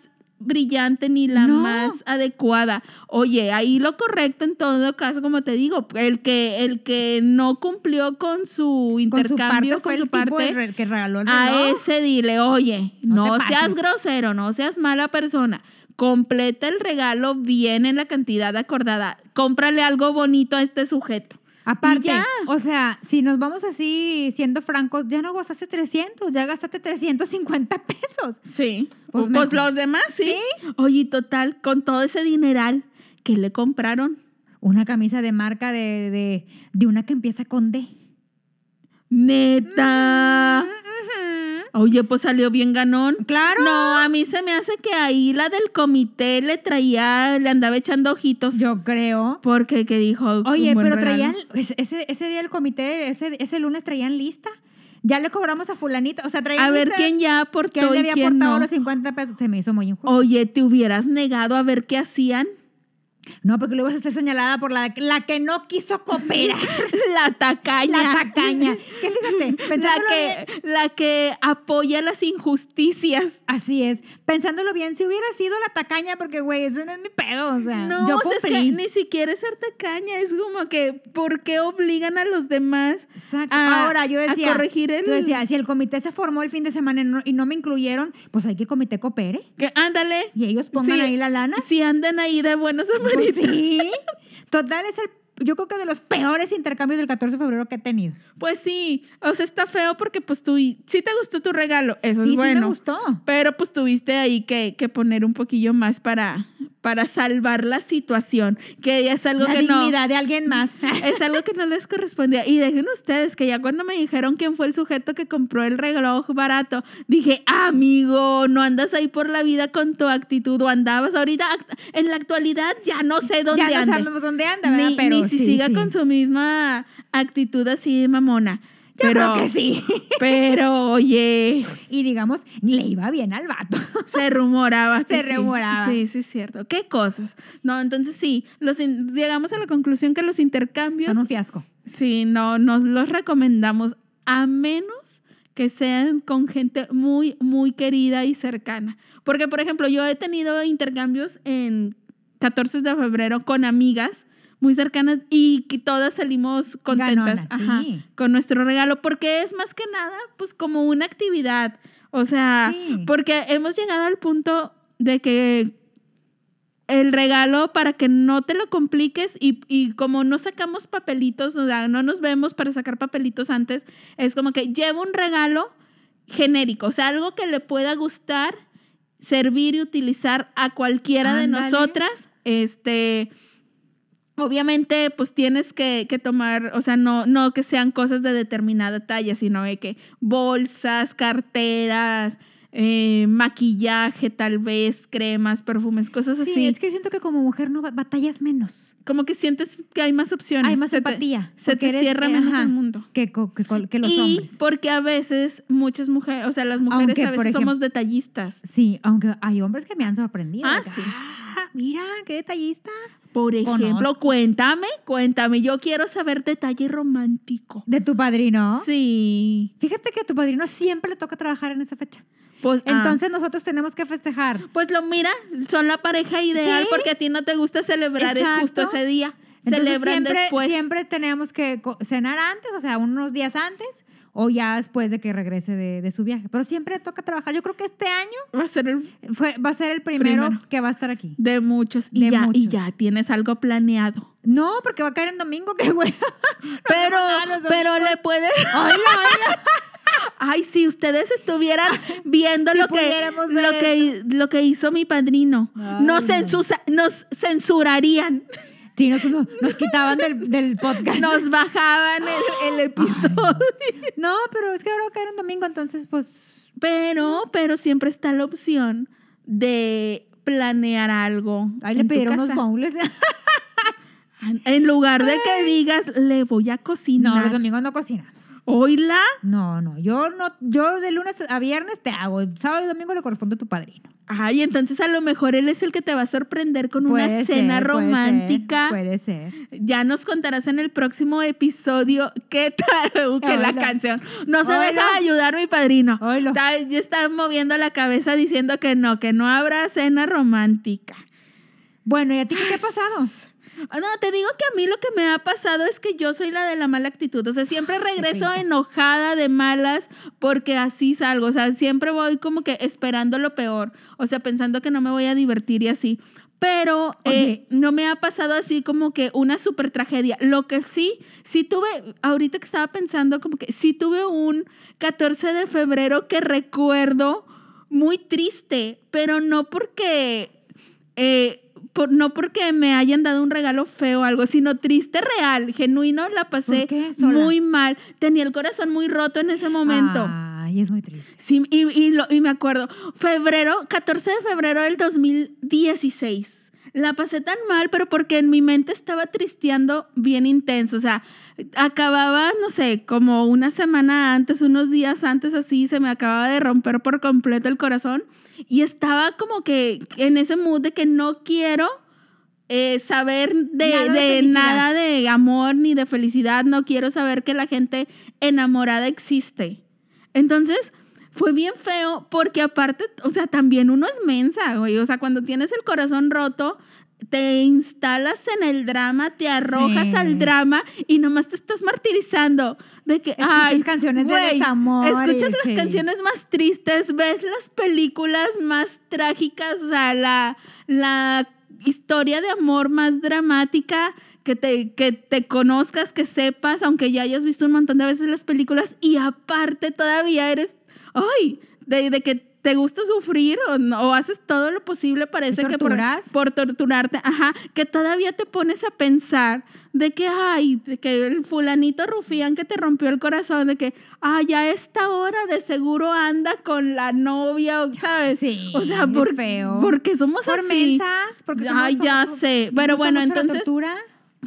brillante ni la No. más adecuada. Oye, ahí lo correcto en todo caso, como te digo, el que el que no cumplió con su con su intercambio, parte fue con su el parte, de re- que regaló el a ese dile, oye, No no, seas grosero, no seas mala persona. Completa el regalo bien en la cantidad acordada. Cómprale algo bonito a este sujeto. Aparte, o sea, si nos vamos así siendo francos, ya no gastaste 300, ya gastaste 350 pesos. Sí. Pues Pues, los demás sí. Oye, total, con todo ese dineral que le compraron. Una camisa de marca de, de, de una que empieza con D. Neta. Oye, pues salió bien ganón. Claro. No, a mí se me hace que ahí la del comité le traía, le andaba echando ojitos. Yo creo. Porque que dijo. Oye, un buen pero regalo. traían, ese, ese- ese día el comité, ese, ese lunes traían lista. Ya le cobramos a fulanito. O sea, traían A ver quién ya aportó él le había quién aportado no. los 50 pesos. Se me hizo muy injusto. Oye, te hubieras negado a ver qué hacían. No, porque luego vas a señalada por la, la que no quiso cooperar. La tacaña. La tacaña. Que fíjate, Pensándolo que, la que apoya las injusticias. Así es. Pensándolo bien, si hubiera sido la tacaña, porque, güey, eso no es mi pedo. O sea, No, yo o sea, es que ni siquiera es ser tacaña, es como que, ¿por qué obligan a los demás Exacto. a, Ahora, yo a decía, corregir el... yo decía, si el comité se formó el fin de semana y no, y no me incluyeron, pues hay que el comité coopere que, ándale. y ellos pongan Sí, ahí la lana. Si andan ahí de buenos Pues amarillos. sí. Total, es el, yo creo que de los peores intercambios del 14 de febrero que he tenido. Pues sí, o sea, está feo porque pues tú, sí te gustó tu regalo, eso Sí, es bueno. sí me gustó. Pero pues tuviste ahí que, que poner un poquillo más para, para salvar la situación, que es algo La que no... dignidad de alguien más. Es algo que no les correspondía. Y dejen ustedes que ya cuando me dijeron quién fue el sujeto que compró el reloj barato, dije, amigo, no andas ahí por la vida con tu actitud o andabas ahorita, en la actualidad ya no sé dónde ya no ande. sabemos dónde anda, ¿verdad? Ni, Pero ni si sí, siga sí. con su misma actitud así mamona. Yo pero, creo que sí. Pero, oye, Y digamos, le iba bien al vato. se rumoraba. que Se sí. rumoraba. Sí, sí, es cierto. ¿Qué cosas? No, entonces sí, los llegamos a la conclusión que los intercambios Son un fiasco. Sí, no, nos los recomendamos a menos que sean con gente muy, muy querida y cercana. Porque, por ejemplo, yo he tenido intercambios en 14 de febrero con amigas muy cercanas y que todas salimos contentas Ganonas, ajá, sí. con nuestro regalo, porque es más que nada, pues como una actividad. O sea, Sí. porque hemos llegado al punto de que el regalo para que no te lo compliques y, y como no sacamos papelitos, o sea, no nos vemos para sacar papelitos antes, es como que lleva un regalo genérico, o sea, algo que le pueda gustar, servir y utilizar a cualquiera de nosotras, este... Obviamente, pues tienes que, que tomar, o sea, no, no que sean cosas de determinada talla, sino de que bolsas, carteras, eh, maquillaje tal vez, cremas, perfumes, cosas Sí, así. es que siento que como mujer no ba- batallas menos. Como que sientes que hay más opciones. Hay más se te- empatía. se te eres- cierra eh, menos ajá, el mundo. Que, que, que los y hombres. porque a veces muchas mujeres, o sea, las mujeres Aunque, a veces ejemplo- somos detallistas. Sí, aunque hay hombres que me han sorprendido. Ah, sí. "Ah, mira, qué detallista. Por ejemplo, Conozco. cuéntame, cuéntame, yo quiero saber detalle romántico. De tu padrino. Sí. Fíjate que a tu padrino siempre le toca trabajar en esa fecha. Pues, ah, Entonces nosotros tenemos que festejar. pues lo mira, son la pareja ideal Sí. porque a ti no te gusta celebrar es justo ese día. Entonces, Celebran siempre, después. siempre tenemos que cenar antes, o sea, unos días antes, o ya después de que regrese de, de su viaje. Pero siempre toca trabajar. Yo creo que este año Va a ser el fue, va a ser el primero, Primero. que va a estar aquí. de muchos. Y, De ya, y muchos. ya tienes algo planeado. No, porque va a caer en domingo, qué güey. Pero, pero le puedes. Oíla, oíla. Ay, si ustedes estuvieran viendo Si lo, que, lo, que, lo que hizo mi padrino, Ay, nos, no. nos censurarían, Sí, nos, nos, quitaban del, del podcast. nos bajaban el, el episodio. No, pero es que ahora caer en domingo, entonces, pues. Pero, pero siempre está la opción de planear algo. Ahí le pidieron unos bowls. En lugar de que digas, le voy a No, cocinar. los domingos no cocinamos. Oíla. No, no. Yo no, yo de lunes a viernes te hago. El sábado y domingo le corresponde a tu padrino. Ay, entonces a lo mejor él es el que te va a sorprender con una cena ser, puede romántica. ser, Puede ser. Ya nos contarás en el próximo episodio qué tal uh, que la canción. No se deja de ayudar mi padrino. Está, está moviendo la cabeza diciendo que no, que no habrá cena romántica. Bueno, ¿y a ti qué te ha pasado? Ah, No, te digo que a mí lo que me ha pasado es que yo soy la de la mala actitud. O sea, siempre regreso pinta. enojada de malas porque así salgo. O sea, siempre voy como que esperando lo peor. O sea, pensando que no me voy a divertir y así. Pero eh, no me ha pasado así como que una super tragedia. Lo que sí, sí tuve, ahorita que estaba pensando, como que sí tuve un 14 de febrero que recuerdo muy triste, pero no porque eh, por- no porque me hayan dado un regalo feo o algo, sino triste real, genuino, la pasé muy mal. Tenía el corazón muy roto en ese momento. Ay, es muy triste. Sí, y, y lo- y me acuerdo, febrero, 14 de febrero del 2016. La pasé tan mal, pero porque en mi mente estaba tristeando bien intenso. O sea, acababa, no sé, como una semana antes, unos días antes así, se me acababa de romper por completo el corazón. Y estaba como que en ese mood de que no quiero eh, saber de Nada de nada de amor ni de felicidad. No quiero saber que la gente enamorada existe. Entonces, fue bien feo porque aparte, o sea, también uno es mensa, güey. O sea, cuando tienes el corazón roto, te instalas en el drama, te arrojas Sí. al drama y nomás te estás martirizando. De que, Escuchas ay, canciones de desamor Escuchas las canciones más tristes, ves las películas más trágicas, o sea, la, la historia de amor más dramática, que te, que te conozcas, que sepas, aunque ya hayas visto un montón de veces las películas, y aparte todavía eres, ay, de, de que te gusta sufrir o, no- o haces todo lo posible, parece que por, por torturarte, ajá, que todavía te pones a pensar de que, ay, de que el fulanito rufián que te rompió el corazón, de que, ay, a esta hora de seguro anda con la novia, o, ¿sabes? Sí, o sea, es por, feo. porque somos Por así. mensas, porque Ay, somos- ya somos- sé. Pero bueno, entonces.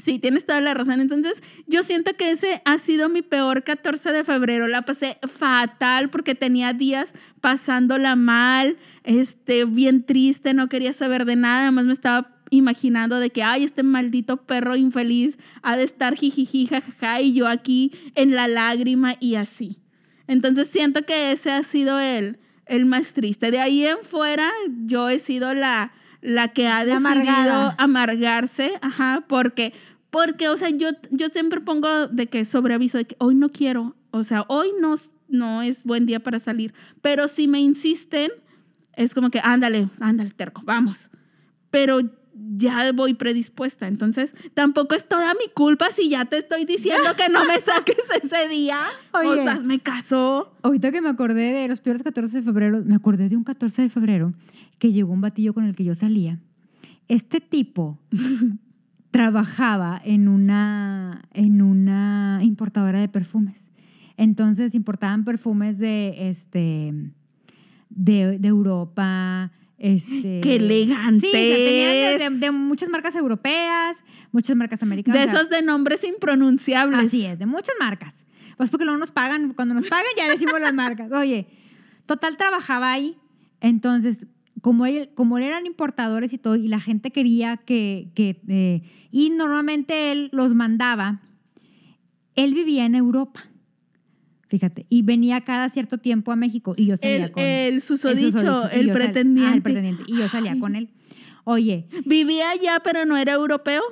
Sí, tienes toda la razón. Entonces, yo siento que ese ha sido mi peor 14 de febrero. La pasé fatal porque tenía días pasándola mal, este, bien triste, no quería saber de nada. Además, me estaba imaginando de que, ay, este maldito perro infeliz ha de estar jijiji, jajaja, y yo aquí en la lágrima y así. Entonces, siento que ese ha sido el, el más triste. De ahí en fuera, yo he sido la, la que ha decidido amargada. amargarse, ajá, porque, porque, o sea, yo, yo siempre pongo de que sobreaviso, de que hoy no quiero, o sea, hoy no, no es buen día para salir, pero si me insisten, es como que, ándale, ándale, terco, vamos, pero ya voy predispuesta, entonces tampoco es toda mi culpa si ya te estoy diciendo que no me saques ese día, o Oye. sea, me casó. Ahorita que me acordé de los peores 14 de febrero, me acordé de un 14 de febrero que llegó un batillo con el que yo salía. Este tipo trabajaba en una, en una importadora de perfumes. Entonces importaban perfumes de, este, de, de Europa. Este, ¡Qué elegantes! Sí, tenían de, muchas marcas europeas, muchas marcas americanas. De esos de nombres impronunciables. Así es, de muchas marcas. Pues porque no nos pagan, cuando nos pagan ya decimos las marcas. Oye, total trabajaba ahí, entonces como, él, como eran importadores y todo, y la gente quería que, que eh, y normalmente él los mandaba, él vivía en Europa, fíjate, y venía cada cierto tiempo a México y yo salía El, con el susodicho, susodicho, el yo sal- pretendiente. ah, el pretendiente, y yo salía Ay. con él. Oye, ¿Vivía allá pero no era europeo?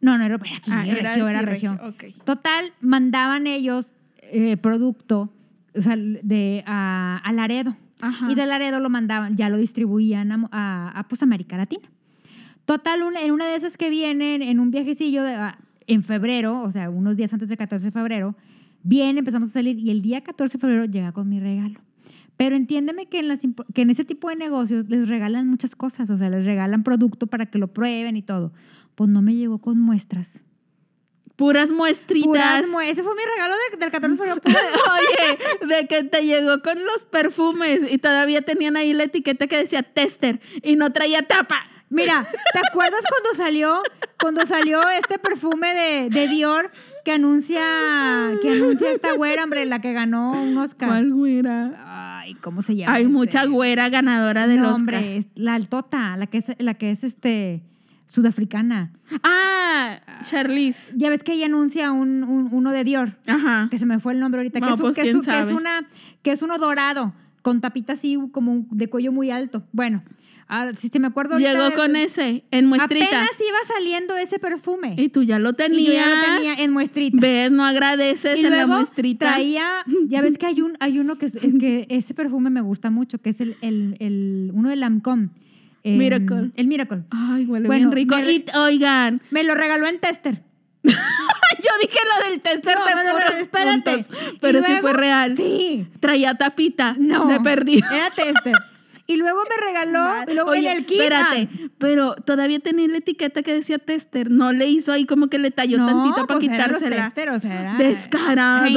no, no era era aquí, Ah, era, regio, regio. Total, mandaban ellos eh, producto o sea, de, a, a Laredo. Ajá. Y de Laredo lo mandaban, ya lo distribuían a, a, a, pues, América Latina. Total, un- en una de esas que vienen en un viajecillo de- a- en febrero, o sea, unos días antes del 14 de febrero, viene, empezamos a salir y el día 14 de febrero llega con mi regalo. Pero entiéndeme que en, las, que en ese tipo de negocios les regalan muchas cosas, o sea, les regalan producto para que lo prueben y todo. Pues no me llegó con muestras. Puras muestritas. Puras mue- Ese fue mi regalo de- del 14 de febrero. Oye, de que te llegó con los perfumes y todavía tenían ahí la etiqueta que decía tester y no traía tapa. Mira, ¿te acuerdas cuando salió, cuando salió este perfume de, de Dior que anuncia, que anuncia esta güera, hombre, la que ganó un Oscar? ¿Cuál güera? Ay, ¿cómo se llama? Hay este? mucha güera ganadora del No, Oscar. hombre, la altota, la que es, la que es este sudafricana. Ah, Charlize. Ya ves que ella anuncia un, un- uno de Dior, Ajá. que se me fue el nombre ahorita, que, es, pues, que, que una, que es uno dorado, con tapita así como de cuello muy alto. Bueno, ah, si me acuerdo ahorita Llegó del- con ese, en muestrita. Apenas iba saliendo ese perfume. Y tú ya lo tenías. Y yo ya lo tenía en muestrita. ¿Ves? No agradeces y en la luego muestrita. traía, ya ves que hay un hay uno que, es- que ese perfume me gusta mucho, que es el, el, el uno de Lancôme. em, Miracle. El Miracle. Ay, huele Bueno, bien rico. me Y, oigan, Me lo regaló en tester. yo dije lo del tester No, de puros regaló, espérate. puntos, Y pero sí luego- fue real. Sí. Traía tapita No. de perdido. Era tester. Y luego me regaló, luego Oye, en el kit. espérate, pero todavía tenía la etiqueta que decía tester. No le hizo ahí como que le talló no, tantito para pues quitársela. tester, o sea, era- Descarado.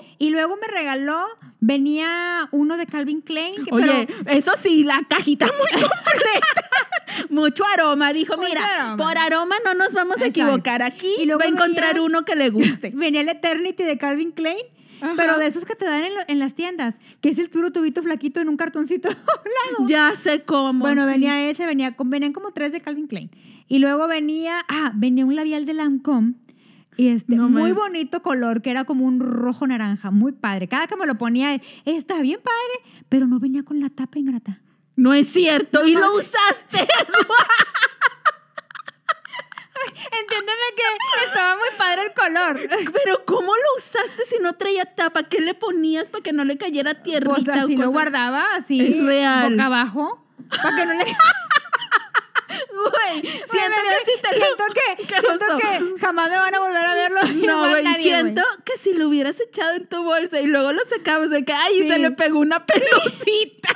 Sí. Y luego me regaló, venía uno de Calvin Klein. que- Oye, pero- eso sí, la cajita muy completa. Mucho aroma. Dijo, Mucho mira, aroma. por aroma no nos vamos a Exacto. equivocar. Aquí Y luego va a encontrar venía- uno que le guste. venía el Eternity de Calvin Klein Ajá. pero de esos que te dan en, lo- en las tiendas, que es el puro tubito flaquito en un cartoncito doblado. Ya sé cómo. Bueno, sí. venía ese, venía con, venían como tres de Calvin Klein. Y luego venía, ah, venía un labial de Lancome. Y este, No muy me- bonito color, que era como un rojo naranja, muy padre. Cada que me lo ponía, está bien padre, pero no venía con la tapa ingrata. No es cierto. y lo usaste. Entiéndeme que estaba muy padre el color. Pero ¿cómo lo usaste si no traía tapa? ¿Qué le ponías para que no le cayera tierrita? Pues o así lo guardaba, así. Es real. Boca abajo. Para que no le. Güey, siento que si te lo... siento que, ¿Qué siento que jamás me van a volver a verlo. No, güey, siento que si lo hubieras echado en tu bolsa y luego lo sacabas de que, ay, se le pegó una pelucita.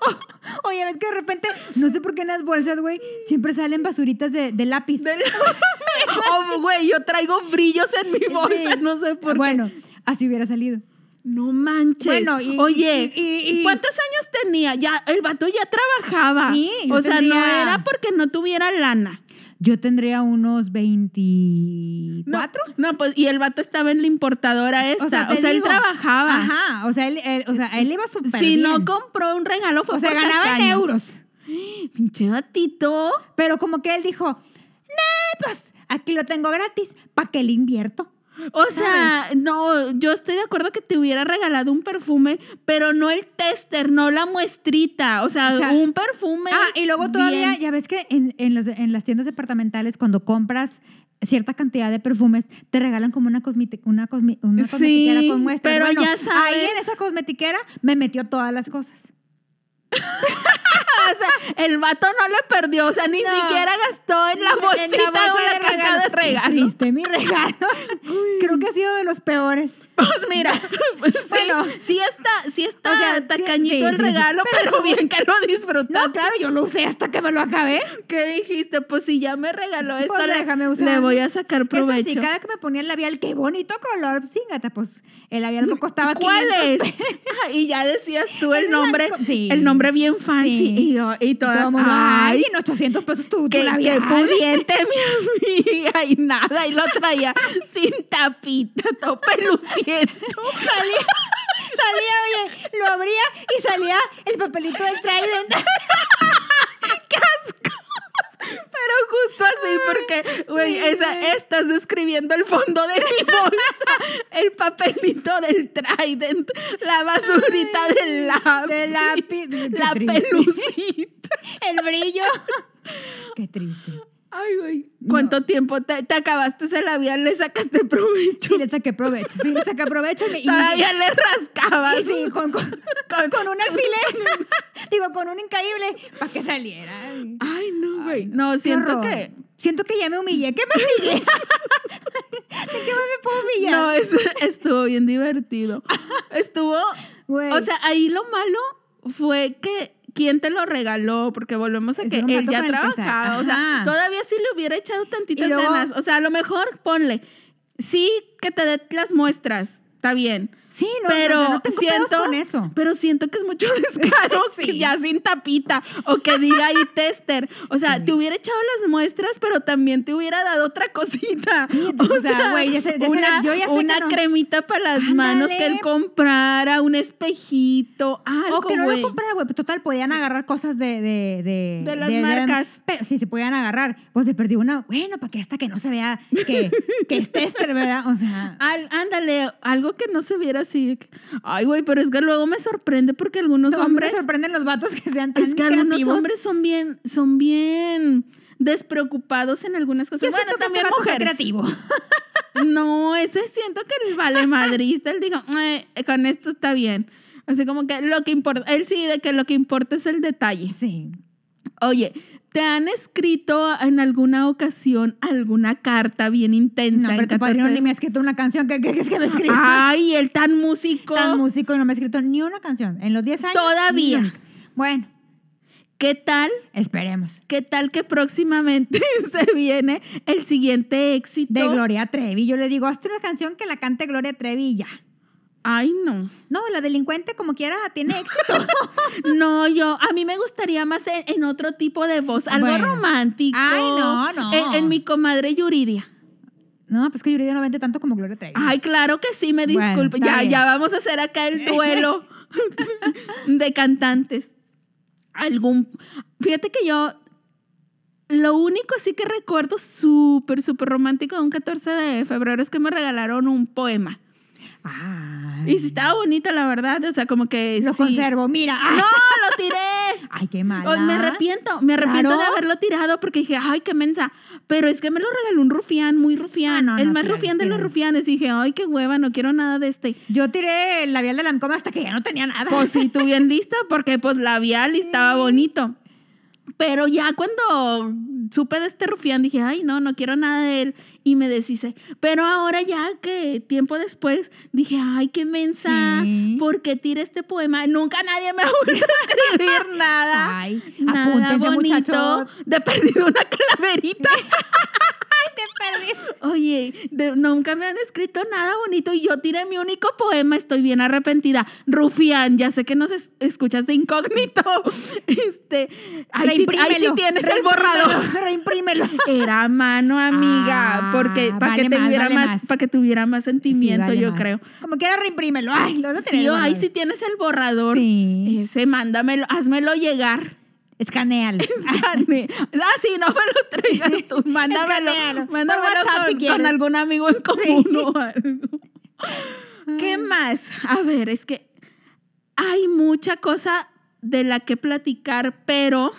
Oye, ves que de repente, no sé por qué en las bolsas, güey, siempre salen basuritas de, de lápiz. Oh, güey, yo traigo brillos en mi bolsa, no sé por qué. Bueno, así hubiera salido. No manches. Bueno, y- Oye, y- ¿cuántos años tenía? Ya, el vato ya trabajaba. Sí, yo O sea, no era porque no tuviera lana. Yo tendría unos No, 24. No, pues, y el vato estaba en la importadora esta. O sea, él trabajaba. Ajá, o sea, él, él- o sea, a él le iba súper Si bien. no compró un regalo fue o sea, ganaba en euros. Pinche batito. Pero como que él dijo, nah, pues aquí lo tengo gratis, ¿para qué le invierto? O sea, no, yo estoy de acuerdo que te hubiera regalado un perfume, pero no el tester, no la muestrita. O sea, O sea, un perfume. Ah, y luego todavía, bien. ya ves que en, en los- en las tiendas departamentales, cuando compras cierta cantidad de perfumes, te regalan como una, cosmeti- una, cosmi- una Sí, cosmetiquera con muestras. pero Bueno, ya Ahí sabes. en esa cosmetiquera me metió todas las cosas. o sea, el vato no le perdió, o sea, ni No. siquiera gastó en la En bolsita bolsa o la caja de Qué regalo. Triste, mi regalo. Creo que ha sido de los peores. Pues mira, pues sí, Bueno. sí está, sí está O sea, sí, tacañito sí, el sí, regalo, pero, bien que lo disfrutaste. No, claro, yo lo usé hasta que me lo acabé. ¿Qué dijiste? Pues si ya me regaló esto, Pues déjame usarlo. le voy a sacar Eso provecho. sí, cada que me ponía el labial, qué bonito color. Sí, gata, pues el labial me costaba ¿Cuál 500 es? y ya decías tú el nombre, el nombre bien fancy Sí. y, yo- y todas, todo mundo, ay, en 800 pesos tu, tu qué, qué labial. pudiente mi amiga y nada, y lo traía sin tapita, todo Salía, salía, oye, lo abría y salía el papelito del Trident. ¡Qué asco! Pero justo así, porque, güey, esa, estás describiendo el fondo de mi bolsa, el papelito del Trident, la basurita del lápiz, la pelucita. El brillo. Qué triste. Ay, güey. ¿Cuánto tiempo te, te acabaste ese labial? ¿Le sacaste provecho? Sí, le saqué provecho. Sí, le saqué provecho. Y, me- y- Todavía le rascabas. y sí, con, con, Con- con un alfiler. Digo, con un incaíble para que saliera. Ay, no, güey. No, siento que... Siento que ya me humillé. ¿Qué me sigue? ¿De qué más me puedo humillar? No, es- estuvo bien divertido. Estuvo... Güey. O sea, ahí lo malo fue que quién te lo regaló, porque volvemos a Es que él ya trabajaba. O sea, todavía sí le hubiera echado tantitas luego- ganas. O sea, a lo mejor ponle, sí que te dé las muestras, está bien. Sí, no, pero no, no tengo siento con eso. pero siento que es mucho descaro que ya sin tapita o que diga ahí tester o sea te hubiera echado las muestras pero también te hubiera dado otra cosita Sí, o sea, güey, ya sé- ya una, yo ya sé que una no. cremita para las manos que él comprara un espejito algo O que no güey. lo comprara, güey. Pues total, podían agarrar cosas de... De, de, De las marcas. pero sí, se podían agarrar. Pues se perdió una... Bueno, para que hasta que no se vea que, que es tester, ¿verdad? O sea... Al- ándale, algo que no se viera así. Ay, güey, pero es que luego me sorprende porque algunos hombres. Me sorprenden los vatos que sean tan Es que algunos creativos. hombres son bien, son bien despreocupados en algunas cosas. Yo bueno, que también este mujeres. creativo. No, ese siento que el vale madrista, él dijo, "Eh, con esto está bien. Así como que lo que importa, él sí, de que lo que importa es el detalle. Sí. Oye, ¿te han escrito en alguna ocasión alguna carta bien intensa? No, pero 14? padrino ni me ha escrito una canción. ¿Qué crees que me escribió? Ay, el tan músico. Tan músico y no me ha escrito ni una canción. En los 10 años. Todavía. Bueno, ¿Qué tal? esperemos. ¿Qué tal que próximamente se viene el siguiente éxito? De Gloria Trevi. Yo le digo, hazte una canción que la cante Gloria Trevi y ya. Ay, no. No, la delincuente como quiera tiene éxito. No, yo, a mí me gustaría más en, en otro tipo de voz, algo Bueno. romántico. Ay, no, no. En, en mi comadre Yuridia. No, pues que Yuridia no vende tanto como Gloria Trevi. Ay, claro que sí, me disculpe. ya, bien. ya vamos a hacer acá el duelo de cantantes. Algún. Fíjate que yo. Lo único así que recuerdo súper, súper romántico de un 14 de febrero es que me regalaron un poema. Ay. Y sí estaba bonito, la verdad. O sea, como que. Lo sí. conservo, mira. ¡No! ¡Lo tiré! Ay, qué mala. Oh, me arrepiento, me arrepiento de Claro. haberlo tirado porque dije, ay, qué mensa. Pero es que me lo regaló un rufián, muy rufián. Ah, no, el no, más tíralo, rufián de los rufianes. Y dije, ay, qué hueva, no quiero nada de este. Yo tiré el labial de Lancôme hasta que ya no tenía nada. Pues sí, tú bien lista, porque pues labial y estaba bonito. Pero ya cuando supe de este rufián dije, ay, no, no quiero nada de él. Y me deshice. Pero ahora ya que tiempo después dije, ay, qué mensa. Sí. ¿Por qué tiré este poema? Nunca nadie me ha vuelto a escribir nada. Ay, Nada apúntense, bonito. muchachos. De perdido una calaverita. Te perdí. Oye, de- nunca me han escrito nada bonito y yo tiré mi único poema, estoy bien arrepentida. Rufián, ya sé que nos es- escuchas de incógnito. Este, ahí sí, ahí sí Reimprímelo, tienes el borrador. Reimprímelo. Era mano, amiga, Ah, porque para que más, tuviera vale más, más. para que tuviera más sentimiento, Sí, vale yo más. creo. Como quiera, reimprímelo. Ay, tener Sí, ahí sí tienes el borrador. Sí. Ese, mándamelo, házmelo llegar. Escanealo. Escane- Ah, sí, no me lo traigas tú. Mándamelo. Escanealo. Mándamelo WhatsApp, con, si con quieres. algún amigo en común o algo. ¿Qué más? A ver, es que hay mucha cosa de la que platicar, pero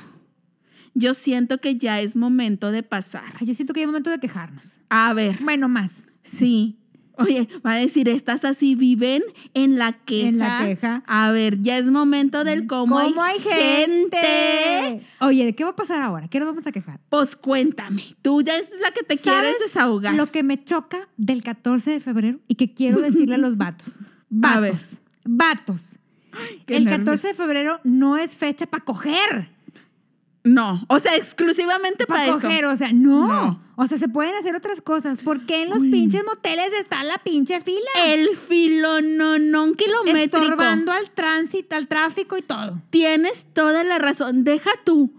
yo siento que ya es momento de pasar. Yo siento que hay momento de quejarnos. A ver, Bueno, más. sí. Oye, va a decir, estas así viven en la queja. En la queja. A ver, ya es momento del cómo, ¿Cómo hay gente? Oye, ¿de qué va a pasar ahora? ¿Qué nos vamos a quejar? Pues cuéntame, tú ya es la que te quieres ¿Sabes desahogar. Lo que me choca del 14 de febrero y que quiero decirle a los vatos. Vatos. Vatos. El nervios. 14 de febrero no es fecha para coger. No, o sea, exclusivamente para Para eso. coger, o sea, no. No. O sea, se pueden hacer otras cosas. ¿Por qué en los pinches moteles está la pinche fila? El filononón kilométrico. Estorbando al tránsito, al tráfico y todo. Tienes toda la razón. Deja tú.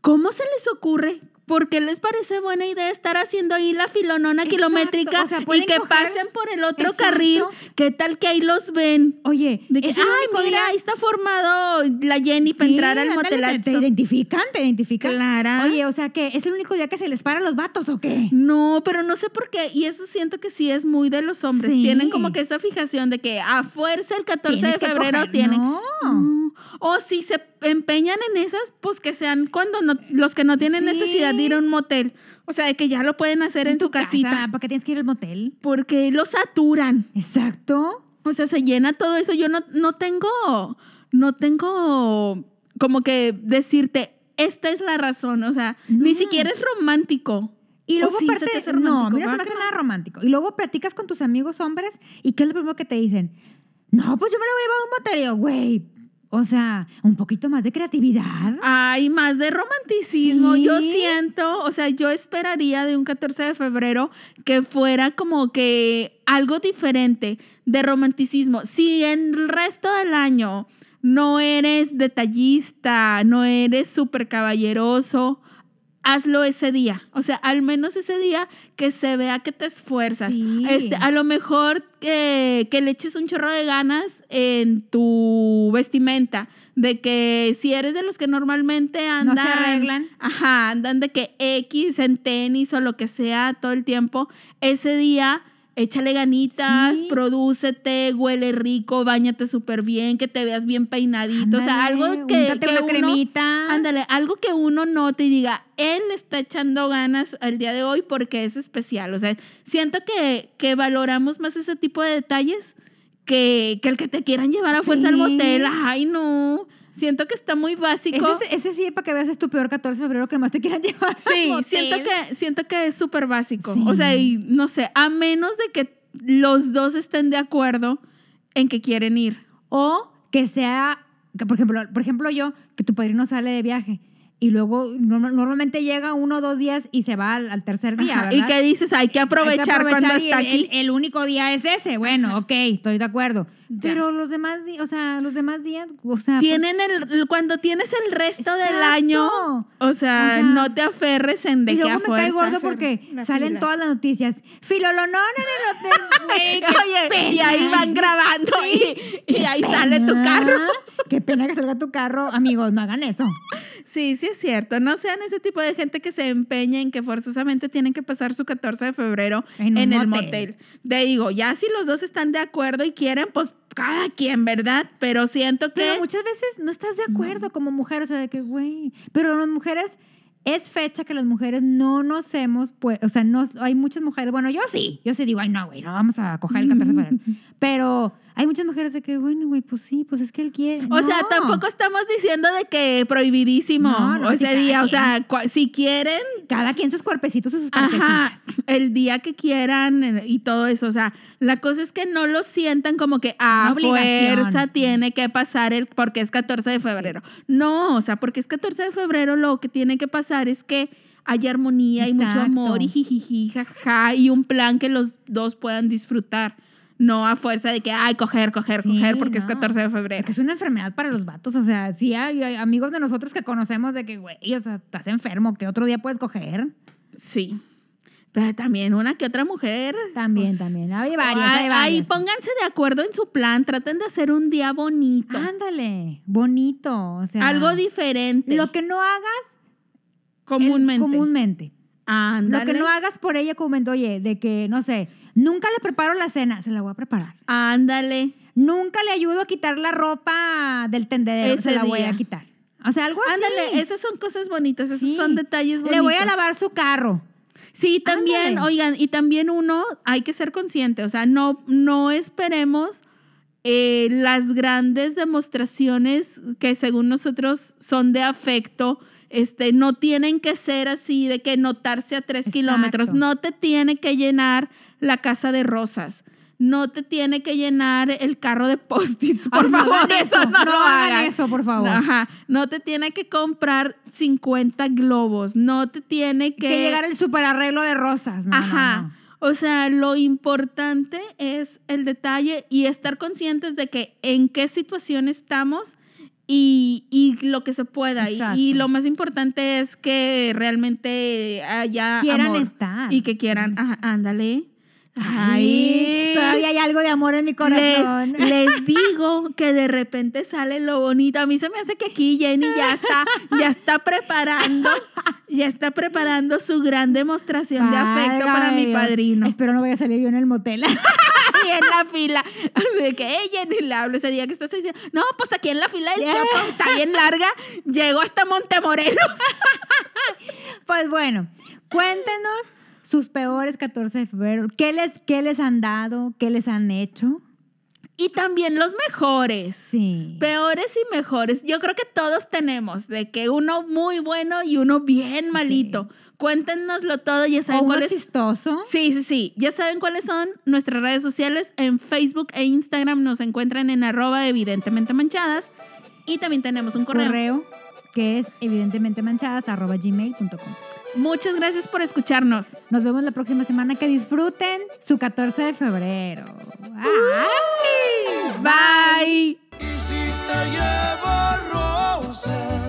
¿Cómo se les ocurre? ¿Por qué les parece buena idea estar haciendo ahí la filonona Exacto, kilométrica o sea, y que coger- pasen por el otro Exacto. carril? ¿Qué tal que ahí los ven? Oye, De que, ay, mira, día- ahí está formado la Jenny para Sí, entrar al ándale, te, motelazo. identifican, te identifican. Clara. Oye, o sea, que es el único día que se les paran los vatos o qué? No, pero no sé por qué. Y eso siento que sí es muy de los hombres. Sí. Tienen como que esa fijación de que a fuerza el 14 Tienes de febrero coger. tienen. No. No. O si se empeñan en esas, pues que sean cuando no, los que no tienen Sí. necesidad de ir a un motel. O sea, de que ya lo pueden hacer en, su tu casa, casita. ¿Para qué tienes que ir al motel? Porque los saturan. Exacto. O sea, se llena todo eso. Yo no, no tengo, no tengo como que decirte, esta es la razón. O sea, ni No. siquiera es romántico. Y ¿O luego sí se aparte, te hace no, mira, se me ¿Verdad hace que nada romántico. Y luego platicas con tus amigos hombres y ¿qué es lo primero que te dicen? No, pues yo me lo voy a llevar a un motel. Y yo, güey, o sea, un poquito más de creatividad. Hay más de romanticismo. Sí. Yo siento, o sea, yo esperaría de un 14 de febrero que fuera como que algo diferente de romanticismo. Si en el resto del año no eres detallista, no eres súper caballeroso, hazlo ese día. O sea, al menos ese día que se vea que te esfuerzas. Sí. Este, a lo mejor que, que le eches un chorro de ganas en tu vestimenta. De que si eres de los que normalmente No andan. se arreglan. Ajá, andan de que X en tenis o lo que sea todo el tiempo. Ese día. Échale ganitas, Sí. prodúcete, huele rico, bañate súper bien, que te veas bien peinadito. o sea, algo que, que una uno- cremita. Ándale, algo que uno note y diga, él está echando ganas al día de hoy porque es especial. O sea, siento que, que valoramos más ese tipo de detalles que, que el que te quieran llevar a fuerza al Sí. motel. Ay, no. Siento que está muy básico. Ese, es- ese sí, para que veas, es tu peor 14 de febrero que más te quieran llevar. Sí, siento que, siento que es súper básico. Sí. O sea, y no sé, a menos de que los dos estén de acuerdo en que quieren ir. O que sea, que por ejemplo, por ejemplo yo, que tu padrino sale de viaje y luego norma- normalmente llega uno o dos días y se va al, al tercer día, ¿verdad? Y que dices, hay que Hay que aprovechar, cuando aprovechar está el, aquí. El, el único día es ese. Bueno, ok, estoy de acuerdo. Pero los demás días, o sea, los demás días, o sea... Tienen el, cuando tienes el resto del año, o sea, O sea, no te aferres en de y que luego a me fuerza. cae gordo porque salen fila. todas las noticias. Filolonón en el hotel. Oye, y ahí pena. van grabando y, y ahí sale tu pena. carro. Qué pena que salga tu carro. Amigos, no hagan eso. Sí, sí es cierto. No sean ese tipo de gente que se empeña en que forzosamente tienen que pasar su 14 de febrero En en, el motel. motel. Te digo, ya si los dos están de acuerdo y quieren, pues cada quien, ¿verdad? Pero siento que... Pero muchas veces no estás de acuerdo como mujer, o sea, de que, güey. Pero las mujeres, es fecha que las mujeres no nos hemos, pues, o sea, no, hay muchas mujeres, bueno, yo sí, yo sí digo, ay, no, güey, no vamos a coger el 14 de febrero. Pero hay muchas mujeres de que, bueno, güey, pues sí, pues es que él quiere. O sea, No. tampoco estamos diciendo de que prohibidísimo No, no, sí, ese cada día. O sea, si quieren, Cada quien sus cuerpecitos sus Ajá, el día que quieran eh, y todo eso. O sea, la cosa es que no lo sientan como que a Una obligación. fuerza tiene que pasar el porque es 14 de febrero. No, o sea, porque es 14 de febrero lo que tiene que pasar es que haya armonía y mucho Exacto. amor y jijiji, jaja, y un plan que los dos puedan disfrutar. No a fuerza de que, ay, coger, coger, Sí, coger, porque es no. 14 de febrero. Porque es una enfermedad para los vatos. O sea, sí hay, hay amigos de nosotros que conocemos de que, güey, o sea, estás enfermo, que otro día puedes coger. Sí. Pero también una que otra mujer. También, pues, también. Hay varias, Ay, hay Ahí varias. pónganse de acuerdo en su plan, traten de hacer un día bonito, Ándale, bonito. O sea, algo diferente, Lo que no hagas el- comúnmente. comúnmente. Ándale. Lo que no hagas por ella comúnmente, oye, de que, no sé, nunca le preparo la cena, se la voy a preparar. Ándale. Nunca le ayudo a quitar la ropa del tendedero, Ese se la voy a quitar. O sea, algo así. Ándale, esas son cosas bonitas, esos Sí. son detalles bonitos. Le voy a lavar su carro. Sí, también, Ándale. oigan, y también uno hay que ser consciente, o sea, no, no esperemos eh, las grandes demostraciones que según nosotros son de afecto, este, no tienen que ser así de que notarse a tres Exacto. kilómetros, no te tiene que llenar la casa de rosas. No te tiene que llenar el carro de post-its, por Ay, no favor, hagan eso, no, lo hagan eso, por favor. Ajá, no te tiene que comprar 50 globos, no te tiene Que, llegar el super arreglo de rosas. No, no, Ajá. no. O sea, lo importante es el detalle y estar conscientes de que en qué situación estamos y, y lo que se pueda. Y, lo más importante es que realmente haya Quieran amor estar. y que quieran, ajá, ándale. Ay, todavía hay algo de amor en mi corazón. Les, les digo que de repente sale lo bonito. A mí se me hace que aquí Jenny ya está, ya está preparando, ya está preparando su gran demostración de afecto para mi Dios. padrino. Espero no vaya a salir yo en el motel. Y en la fila. Así que, hey, Jenny, le hablo ese día que estás diciendo. No, pues aquí en la fila del. Chopo, está bien larga. Llegó hasta Montemorelos. pues bueno, cuéntenos sus peores 14 de febrero. ¿Qué les, qué les han dado? ¿Qué les han hecho? Y también los mejores. Sí. Peores y mejores. Yo creo que todos tenemos, de que uno muy bueno y uno bien malito. Cuéntenoslo todo, ya saben cuáles. chistoso. Sí, sí, sí. Ya saben cuáles son nuestras redes sociales. En Facebook e Instagram nos encuentran en arroba evidentemente manchadas. Y también tenemos un correo. correo que es evidentemente manchadas Muchas gracias por escucharnos. Nos vemos la próxima semana. Que disfruten su 14 de febrero. Bye. Bye. Bye.